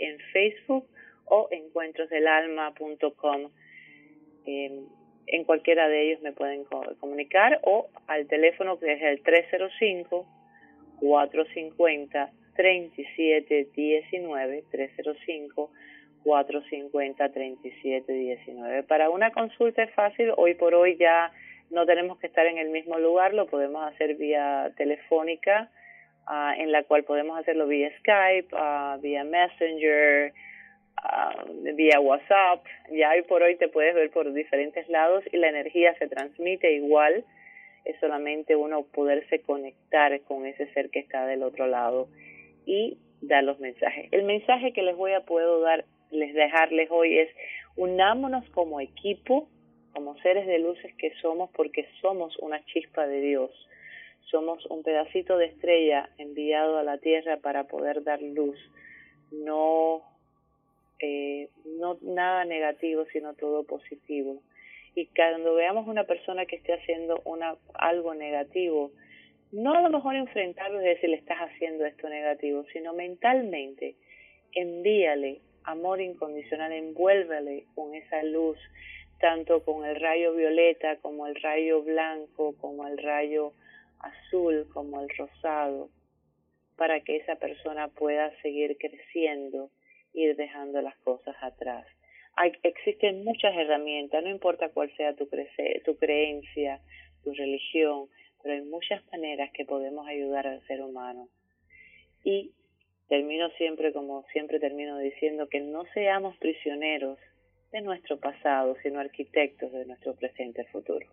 en Facebook o encuentrosdelalma.com. Eh, en cualquiera de ellos me pueden comunicar o al teléfono que es el 305 450 3719 305 450 3719. Para una consulta es fácil, hoy por hoy ya no tenemos que estar en el mismo lugar, lo podemos hacer vía telefónica, uh, en la cual podemos hacerlo vía Skype, uh, vía Messenger, uh, vía WhatsApp, ya hoy por hoy te puedes ver por diferentes lados y la energía se transmite igual, es solamente uno poderse conectar con ese ser que está del otro lado y dar los mensajes. El mensaje que les voy a puedo dar, les dejarles hoy es unámonos como equipo, como seres de luces que somos, porque somos una chispa de Dios. Somos un pedacito de estrella enviado a la tierra para poder dar luz. No eh, no nada negativo, sino todo positivo. Y cuando veamos una persona que esté haciendo una, algo negativo, no a lo mejor enfrentarlo y decirle estás haciendo esto negativo, sino mentalmente envíale amor incondicional, envuélvele con esa luz, tanto con el rayo violeta como el rayo blanco, como el rayo azul, como el rosado, para que esa persona pueda seguir creciendo ir dejando las cosas atrás. Existen muchas herramientas, no importa cuál sea tu, creencia, tu religión, pero hay muchas maneras que podemos ayudar al ser humano. Y termino siempre, como siempre termino diciendo, que no seamos prisioneros de nuestro pasado, sino arquitectos de nuestro presente futuro.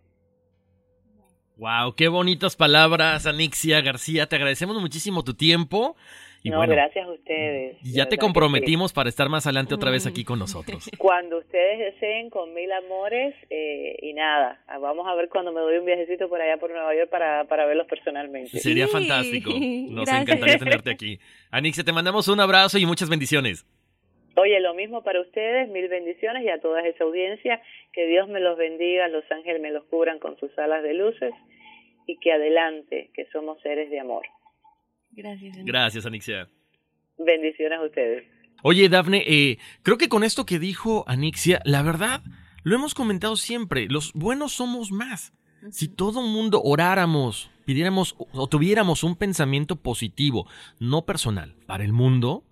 Wow, qué bonitas palabras, Anixia García. Te agradecemos muchísimo tu tiempo. Y no, gracias a ustedes. Ya te comprometimos para estar más adelante otra vez aquí con nosotros. Cuando ustedes deseen, con mil amores, eh, y nada, vamos a ver cuando me doy un viajecito por allá por Nueva York para, para verlos personalmente. Sería fantástico. Nos encantaría tenerte aquí. Anixia, te mandamos un abrazo y muchas bendiciones. Oye, lo mismo para ustedes, mil bendiciones y a toda esa audiencia, que Dios me los bendiga, los ángeles me los cubran con sus alas de luces y que adelante, que somos seres de amor. Gracias. Gracias, Anixia. Bendiciones a ustedes. Oye, Dafne, eh, creo que con esto que dijo Anixia, la verdad, lo hemos comentado siempre, los buenos somos más. Si todo mundo oráramos, pidiéramos o tuviéramos un pensamiento positivo, no personal, para el mundo,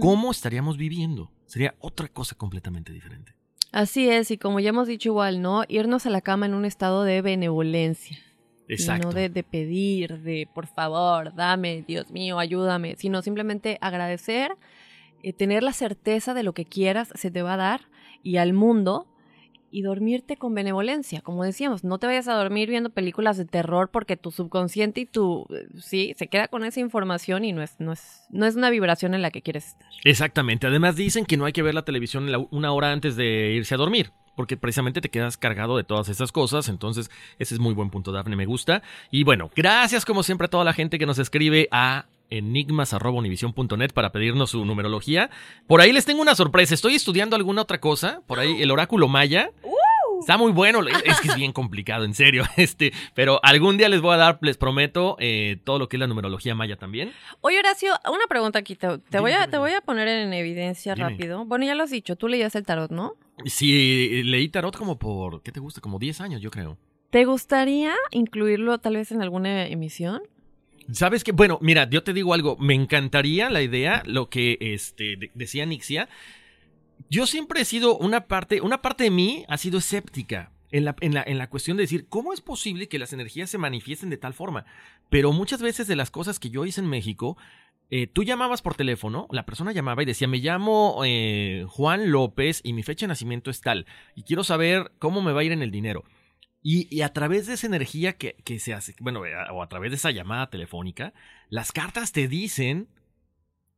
¿cómo estaríamos viviendo? Sería otra cosa completamente diferente. Así es, y como ya hemos dicho igual, ¿no? Irnos a la cama en un estado de benevolencia. Exacto. No de, de pedir, de por favor, dame, Dios mío, ayúdame, sino simplemente agradecer, eh, tener la certeza de lo que quieras se te va a dar y al mundo y dormirte con benevolencia. Como decíamos, no te vayas a dormir viendo películas de terror porque tu subconsciente y tu eh, sí se queda con esa información y no es no es no es una vibración en la que quieres estar. Exactamente. Además dicen que no hay que ver la televisión una hora antes de irse a dormir. Porque precisamente te quedas cargado de todas esas cosas. Entonces, ese es muy buen punto, Dafne. Me gusta. Y bueno, gracias como siempre a toda la gente que nos escribe a enigmas.univision.net para pedirnos su numerología. Por ahí les tengo una sorpresa. Estoy estudiando alguna otra cosa. Por ahí el oráculo maya. Está muy bueno, es que es bien complicado, en serio. Este, pero algún día les voy a dar, les prometo, eh, todo lo que es la numerología maya también. Oye, Horacio, una pregunta aquí. Te, te voy, a, te voy a poner en evidencia Dime. rápido. Bueno, ya lo has dicho, tú leías el tarot, ¿no? Sí, leí tarot como por, ¿qué te gusta? Como 10 años, yo creo. ¿Te gustaría incluirlo tal vez en alguna emisión? ¿Sabes qué? Bueno, mira, yo te digo algo, me encantaría la idea, lo que este, de- decía Nixia. Yo siempre he sido una parte, una parte de mí ha sido escéptica en la, en, la, en la cuestión de decir, ¿cómo es posible que las energías se manifiesten de tal forma? Pero muchas veces de las cosas que yo hice en México, eh, tú llamabas por teléfono, la persona llamaba y decía, me llamo eh, Juan López y mi fecha de nacimiento es tal, y quiero saber cómo me va a ir en el dinero. Y, y a través de esa energía que, que se hace, bueno, eh, o a través de esa llamada telefónica, las cartas te dicen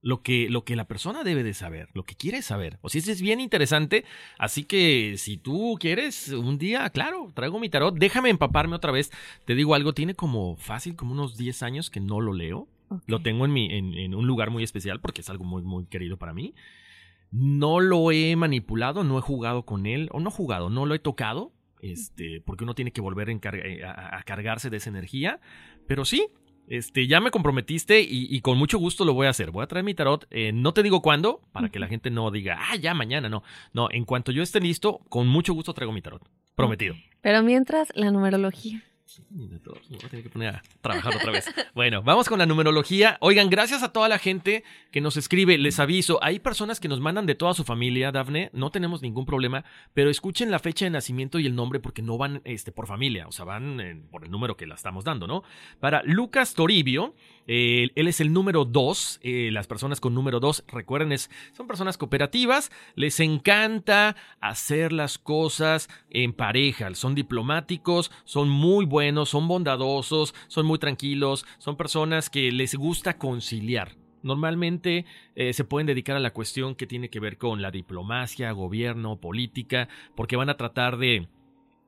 lo que, lo que la persona debe de saber, lo que quiere saber. O sea, eso es bien interesante. Así que si tú quieres, un día, claro, traigo mi tarot, déjame empaparme otra vez. Te digo algo, tiene como fácil, como unos 10 años que no lo leo. Lo tengo en, mi, en, en un lugar muy especial porque es algo muy, muy querido para mí. No lo he manipulado, no he jugado con él, o no jugado, no lo he tocado, este, porque uno tiene que volver a, eh, a- a cargarse de esa energía. Pero sí, este, ya me comprometiste y, y con mucho gusto lo voy a hacer. Voy a traer mi tarot. eh, no te digo cuándo, para que la gente no diga, ah, ya mañana, no. No, en cuanto yo esté listo, con mucho gusto traigo mi tarot. Prometido. Pero mientras, la numerología. Voy a tener que poner a trabajar otra vez. Bueno, vamos con la numerología. Oigan, gracias a toda la gente que nos escribe. Les aviso, hay personas que nos mandan de toda su familia, Dafne. No tenemos ningún problema, pero escuchen la fecha de nacimiento y el nombre porque no van este, por familia, o sea, van por el número que la estamos dando, ¿no? Para Lucas Toribio, eh, él es el número 2. las personas con número 2, recuerden, son personas cooperativas. Les encanta hacer las cosas en pareja. Son diplomáticos, son muy buenos, son bondadosos, son muy tranquilos. Son personas que les gusta conciliar. Normalmente eh, se pueden dedicar a la cuestión que tiene que ver con la diplomacia, gobierno, política, porque van a tratar de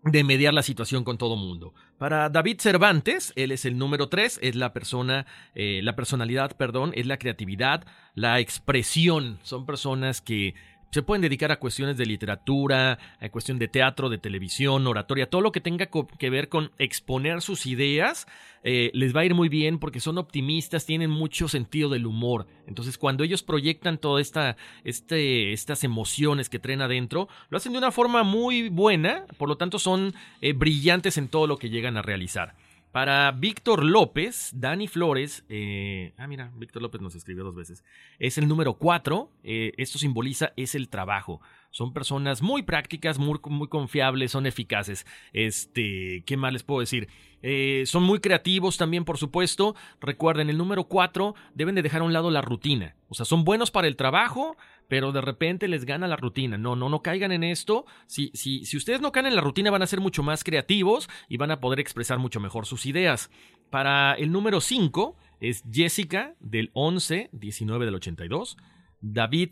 de mediar la situación con todo mundo. Para David Cervantes, él es el número 3, es la persona, eh, la personalidad, perdón, es la creatividad, la expresión. Son personas que se pueden dedicar a cuestiones de literatura, a cuestión de teatro, de televisión, oratoria, todo lo que tenga que ver con exponer sus ideas, eh, les va a ir muy bien porque son optimistas, tienen mucho sentido del humor. Entonces, cuando ellos proyectan todas esta, este, estas emociones que traen adentro, lo hacen de una forma muy buena, por lo tanto son eh, brillantes en todo lo que llegan a realizar. Para Víctor López, Dani Flores, eh, ah mira, Víctor López nos escribió dos veces, es el número 4, esto simboliza es el trabajo. Son personas muy prácticas, muy, confiables, son eficaces. Este, ¿qué más les puedo decir? Eh, son muy creativos también, por supuesto. Recuerden, el número 4 deben de dejar a un lado la rutina. O sea, son buenos para el trabajo, pero de repente les gana la rutina. No, no, no caigan en esto. Si, si, si ustedes no caen en la rutina, van a ser mucho más creativos y van a poder expresar mucho mejor sus ideas. Para el número 5 es Jessica del 11, 19 del 82. David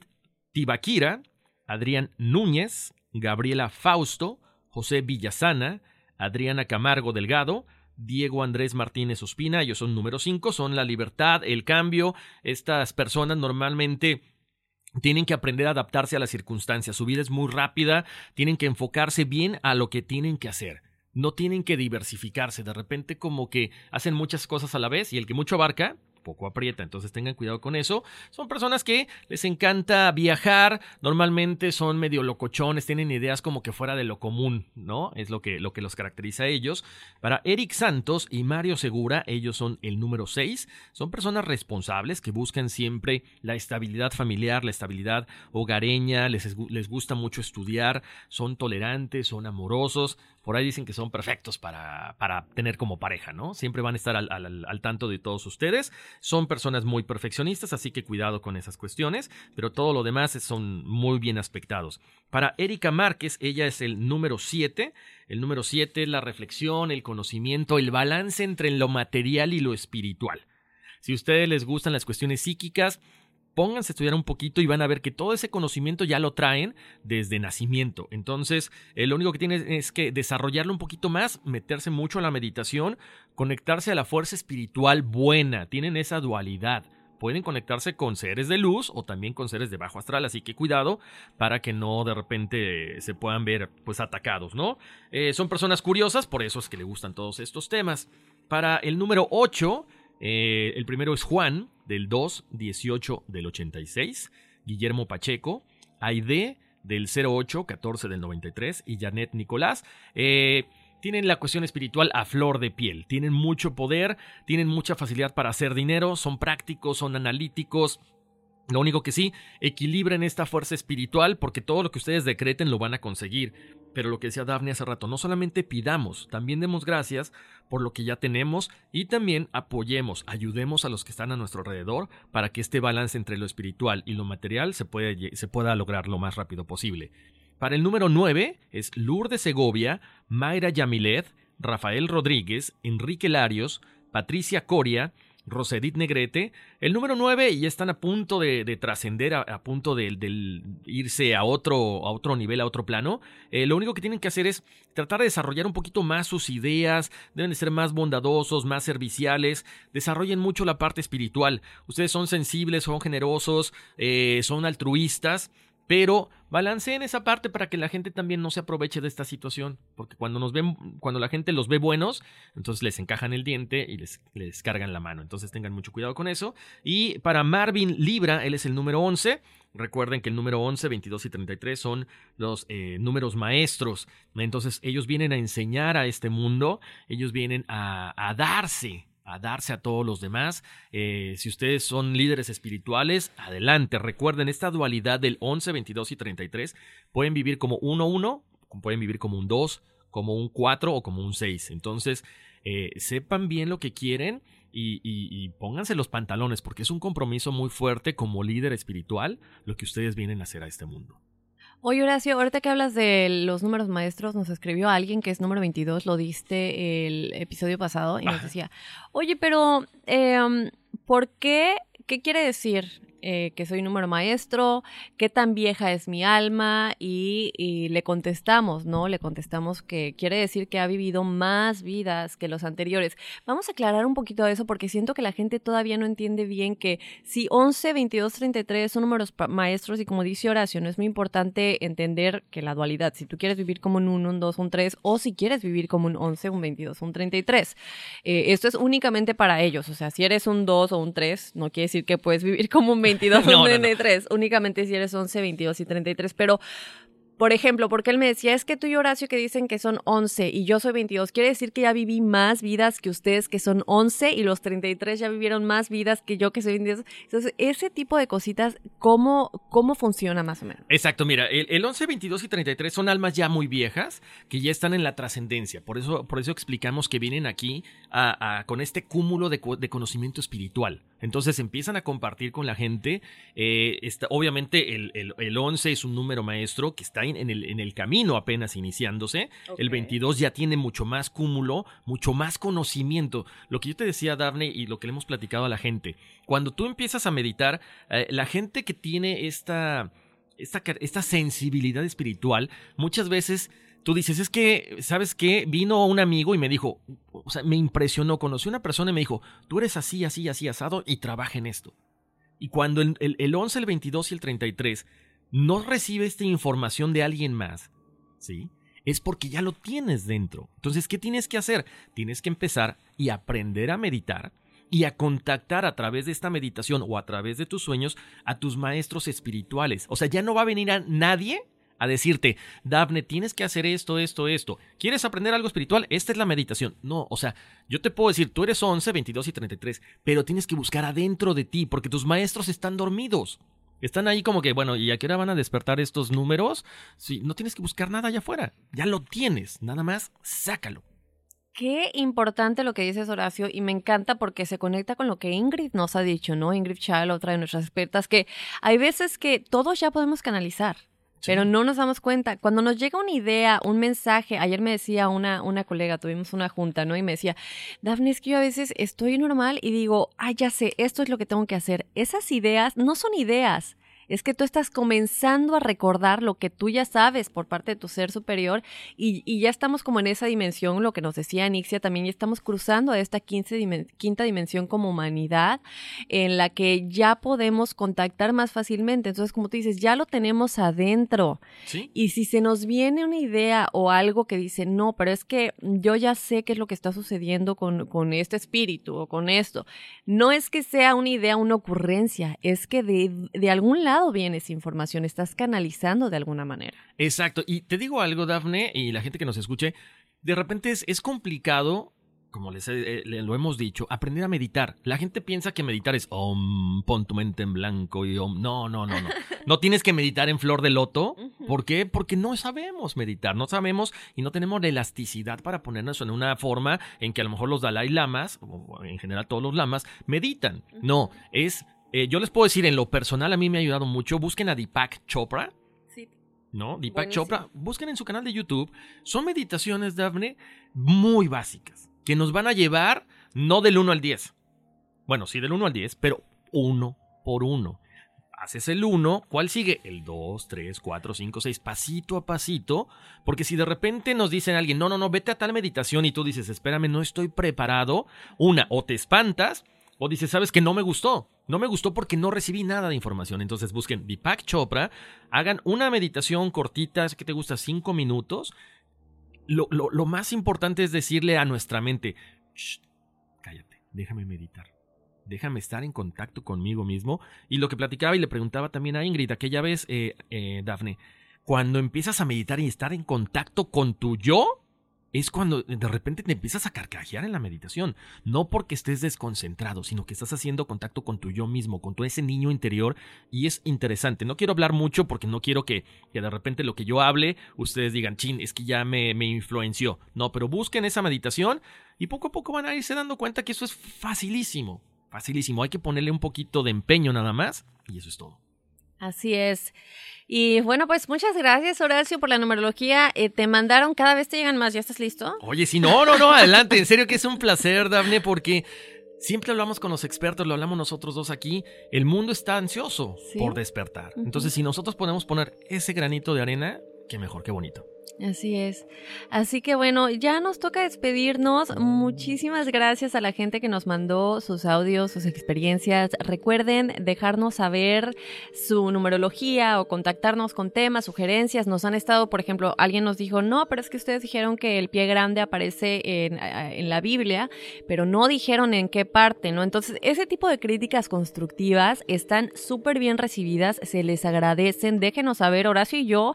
Tibaquira, Adrián Núñez, Gabriela Fausto, José Villasana, Adriana Camargo Delgado, Diego Andrés Martínez Ospina, ellos son número 5, son la libertad, el cambio. Estas personas normalmente tienen que aprender a adaptarse a las circunstancias. Su vida es muy rápida, tienen que enfocarse bien a lo que tienen que hacer. No tienen que diversificarse. De repente como que hacen muchas cosas a la vez y el que mucho abarca, poco aprieta. Entonces tengan cuidado con eso. Son personas que les encanta viajar, normalmente son medio locochones, tienen ideas como que fuera de lo común, ¿no? Es lo que, lo que los caracteriza a ellos. Para Eric Santos y Mario Segura, ellos son el número 6. Son personas responsables que buscan siempre la estabilidad familiar, la estabilidad hogareña, les, les gusta mucho estudiar, son tolerantes, son amorosos. Por ahí dicen que son perfectos para, para tener como pareja, ¿no? Siempre van a estar al, al tanto de todos ustedes. Son personas muy perfeccionistas, así que cuidado con esas cuestiones, pero todo lo demás son muy bien aspectados. Para Erika Márquez, ella es el número 7. El número 7 es la reflexión, el conocimiento, el balance entre lo material y lo espiritual. Si a ustedes les gustan las cuestiones psíquicas, pónganse a estudiar un poquito y van a ver que todo ese conocimiento ya lo traen desde nacimiento. Entonces, eh, lo único que tienen es que desarrollarlo un poquito más, meterse mucho a la meditación, conectarse a la fuerza espiritual buena. Tienen esa dualidad. Pueden conectarse con seres de luz o también con seres de bajo astral, así que cuidado para que no de repente se puedan ver pues atacados, ¿no? Eh, son personas curiosas, por eso es que le gustan todos estos temas. Para el número 8, eh, el primero es Juan, del 2, 18 del 86, Guillermo Pacheco, Aide del 08, 14 del 93 y Janet Nicolás. Eh, tienen la cuestión espiritual a flor de piel, tienen mucho poder, tienen mucha facilidad para hacer dinero, son prácticos, son analíticos, lo único que sí, equilibren esta fuerza espiritual porque todo lo que ustedes decreten lo van a conseguir. Pero lo que decía Daphne hace rato, no solamente pidamos, también demos gracias por lo que ya tenemos y también apoyemos, ayudemos a los que están a nuestro alrededor para que este balance entre lo espiritual y lo material se, se pueda lograr lo más rápido posible. Para el número 9 es Lourdes Segovia, Mayra Yamilet, Rafael Rodríguez, Enrique Larios, Patricia Coria, Rosedit Negrete. El número 9 y están a punto de, trascender, a, punto de, irse a otro, a otro nivel, a otro plano. Eh, lo único que tienen que hacer es tratar de desarrollar un poquito más sus ideas, deben de ser más bondadosos, más serviciales, desarrollen mucho la parte espiritual. Ustedes son sensibles, son generosos, eh, son altruistas pero balanceen esa parte para que la gente también no se aproveche de esta situación, porque cuando nos ven, cuando la gente los ve buenos, entonces les encajan el diente y les, cargan la mano. Entonces tengan mucho cuidado con eso. Y para Marvin Libra, él es el número 11. Recuerden que el número 11, 22 y 33 son los eh, números maestros. Entonces ellos vienen a enseñar a este mundo, ellos vienen a darse a darse a todos los demás. Eh, si ustedes son líderes espirituales, adelante. Recuerden, esta dualidad del 11, 22 y 33 pueden vivir como 1, 1, pueden vivir como un 2, como un 4 o como un 6. Entonces, eh, sepan bien lo que quieren y, y, pónganse los pantalones porque es un compromiso muy fuerte como líder espiritual lo que ustedes vienen a hacer a este mundo. Oye, Horacio, ahorita que hablas de los números maestros, nos escribió alguien que es número 22, lo diste el episodio pasado, y nos decía, oye, pero, eh, ¿por qué? ¿Qué quiere decir eh, que soy número maestro, qué tan vieja es mi alma y, le contestamos, ¿no? Le contestamos que quiere decir que ha vivido más vidas que los anteriores. Vamos a aclarar un poquito eso porque siento que la gente todavía no entiende bien que si 11, 22, 33 son números maestros y como dice Horacio, no es muy importante entender que la dualidad, si tú quieres vivir como un 1, un 2, un 3 o si quieres vivir como un 11, un 22, un 33. Eh, esto es únicamente para ellos, o sea, si eres un 2 o un 3, no quiere decir que puedes vivir como un 22 o 33, únicamente si eres 11, 22 y 33, pero por ejemplo, porque él me decía, es que tú y Horacio que dicen que son 11 y yo soy 22, quiere decir que ya viví más vidas que ustedes que son 11 y los 33 ya vivieron más vidas que yo que soy 22. Entonces, ese tipo de cositas, ¿cómo, cómo funciona más o menos? Exacto, mira, el, 11, 22 y 33 son almas ya muy viejas que ya están en la trascendencia. Por eso, por eso explicamos que vienen aquí con este cúmulo de, conocimiento espiritual. Entonces empiezan a compartir con la gente. Eh, obviamente el, el 11 es un número maestro que está en el, en el camino apenas iniciándose. El 22 ya tiene mucho más cúmulo, mucho más conocimiento. Lo que yo te decía, Daphne, y lo que le hemos platicado a la gente. Cuando tú empiezas a meditar, eh, la gente que tiene esta, esta, esta sensibilidad espiritual, muchas veces tú dices, es que, ¿sabes qué? Vino un amigo y me dijo, o sea, me impresionó, conocí a una persona y me dijo, tú eres así, así, así, asado y trabaja en esto. Y cuando el, el, el 11, el 22 y el 33 no recibe esta información de alguien más, ¿sí? Es porque ya lo tienes dentro. Entonces, ¿qué tienes que hacer? Tienes que empezar y aprender a meditar y a contactar a través de esta meditación o a través de tus sueños a tus maestros espirituales. O sea, ya no va a venir a nadie a decirte, Dafne, tienes que hacer esto, esto, esto. ¿Quieres aprender algo espiritual? Esta es la meditación. No, o sea, yo te puedo decir, tú eres 11, 22 y 33, pero tienes que buscar adentro de ti porque tus maestros están dormidos. Están ahí como que, bueno, ¿y a qué hora van a despertar estos números? Sí, no tienes que buscar nada allá afuera. Ya lo tienes. Nada más, sácalo. Qué importante lo que dices, Horacio, y me encanta porque se conecta con lo que Ingrid nos ha dicho, ¿no? Ingrid Chal, otra de nuestras expertas, que hay veces que todos ya podemos canalizar. Pero no nos damos cuenta. Cuando nos llega una idea, un mensaje, ayer me decía una, una colega, tuvimos una junta, ¿no? Y me decía, Dafne, es que yo a veces estoy normal y digo, ah, ya sé, esto es lo que tengo que hacer. Esas ideas no son ideas, es que tú estás comenzando a recordar lo que tú ya sabes por parte de tu ser superior y, ya estamos como en esa dimensión, lo que nos decía Nixia también, ya estamos cruzando a esta quinta dimensión como humanidad en la que ya podemos contactar más fácilmente. Entonces, como tú dices, ya lo tenemos adentro. Y si se nos viene una idea o algo que dice, no, pero es que yo ya sé qué es lo que está sucediendo con, con este espíritu o con esto, no es que sea una idea, una ocurrencia, es que de, de algún lado bien esa información, estás canalizando de alguna manera. Exacto. Y te digo algo, Dafne, y la gente que nos escuche, de repente es, es complicado como les eh, lo hemos dicho, aprender a meditar. La gente piensa que meditar es om, pon tu mente en blanco y om. No, no, no, no. No tienes que meditar en flor de loto. ¿Por qué? Porque no sabemos meditar, no sabemos y no tenemos la elasticidad para ponernos en una forma en que a lo mejor los Dalai Lamas, o en general todos los lamas, meditan. No, es eh, yo les puedo decir, en lo personal a mí me ha ayudado mucho. Busquen a Deepak Chopra. Sí. ¿No? Deepak Chopra. Busquen en su canal de YouTube. Son meditaciones, Daphne, muy básicas. Que nos van a llevar no del 1 al 10. Bueno, sí del 1 al 10, pero uno por uno. Haces el 1, ¿cuál sigue? El 2, 3, 4, 5, 6, pasito a pasito. Porque si de repente nos dicen alguien, no, no, no, vete a tal meditación y tú dices, espérame, no estoy preparado. Una, o te espantas o dice, sabes que no me gustó. No me gustó porque no recibí nada de información. Entonces busquen Deepak Chopra, hagan una meditación cortita, que te gusta cinco minutos. Lo, lo, más importante es decirle a nuestra mente, cállate, déjame meditar. Déjame estar en contacto conmigo mismo. Y lo que platicaba y le preguntaba también a Ingrid aquella vez, eh, eh, Dafne, cuando empiezas a meditar y estar en contacto con tu yo, es cuando de repente te empiezas a carcajear en la meditación. No porque estés desconcentrado, sino que estás haciendo contacto con tu yo mismo, con tu ese niño interior. Y es interesante. No quiero hablar mucho porque no quiero que, de repente lo que yo hable, ustedes digan, chin, es que ya me, me influenció. No, pero busquen esa meditación y poco a poco van a irse dando cuenta que eso es facilísimo. Facilísimo. Hay que ponerle un poquito de empeño nada más. Y eso es todo. Así es. Y bueno, pues muchas gracias, Horacio, por la numerología. Eh, te mandaron, cada vez te llegan más. ¿Ya estás listo? Oye, sí, no, no, no, adelante. En serio que es un placer, Dafne, porque siempre hablamos con los expertos, lo hablamos nosotros dos aquí. El mundo está ansioso por despertar. Entonces, si nosotros podemos poner ese granito de arena, qué mejor, qué bonito. Así es. Así que bueno, ya nos toca despedirnos. Muchísimas gracias a la gente que nos mandó sus audios, sus experiencias. Recuerden dejarnos saber su numerología o contactarnos con temas, sugerencias. Nos han estado, por ejemplo, alguien nos dijo, no, pero es que ustedes dijeron que el pie grande aparece en, en la Biblia, pero no dijeron en qué parte, ¿no? Entonces, ese tipo de críticas constructivas están súper bien recibidas, se les agradecen. Déjenos saber, Horacio y yo,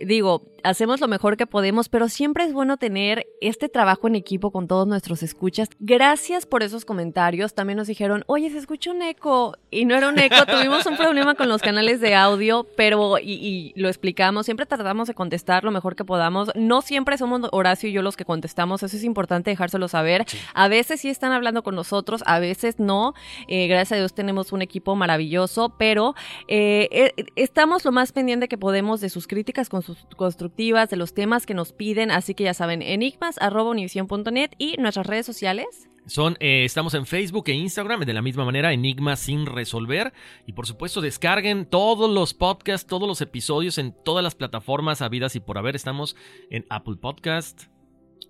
digo, hacemos lo mejor que podemos, pero siempre es bueno tener este trabajo en equipo con todos nuestros escuchas. Gracias por esos comentarios. También nos dijeron, oye, se escucha un eco. Y no era un eco, tuvimos un problema con los canales de audio, pero, y, lo explicamos, siempre tratamos de contestar lo mejor que podamos. No siempre somos Horacio y yo los que contestamos, eso es importante dejárselo saber. A veces sí están hablando con nosotros, a veces no. Eh, gracias a Dios tenemos un equipo maravilloso, pero eh, eh, estamos lo más pendiente que podemos de sus críticas constructivas, de los temas que nos piden, así que ya saben, enigmas.univision.net y nuestras redes sociales. Son, eh, estamos en Facebook e Instagram de la misma manera, Enigma sin resolver. Y por supuesto, descarguen todos los podcasts, todos los episodios en todas las plataformas habidas y por haber. Estamos en Apple Podcast,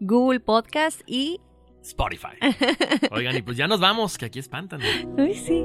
Google Podcast y Spotify. Oigan, y pues ya nos vamos, que aquí espantan. Uy, sí.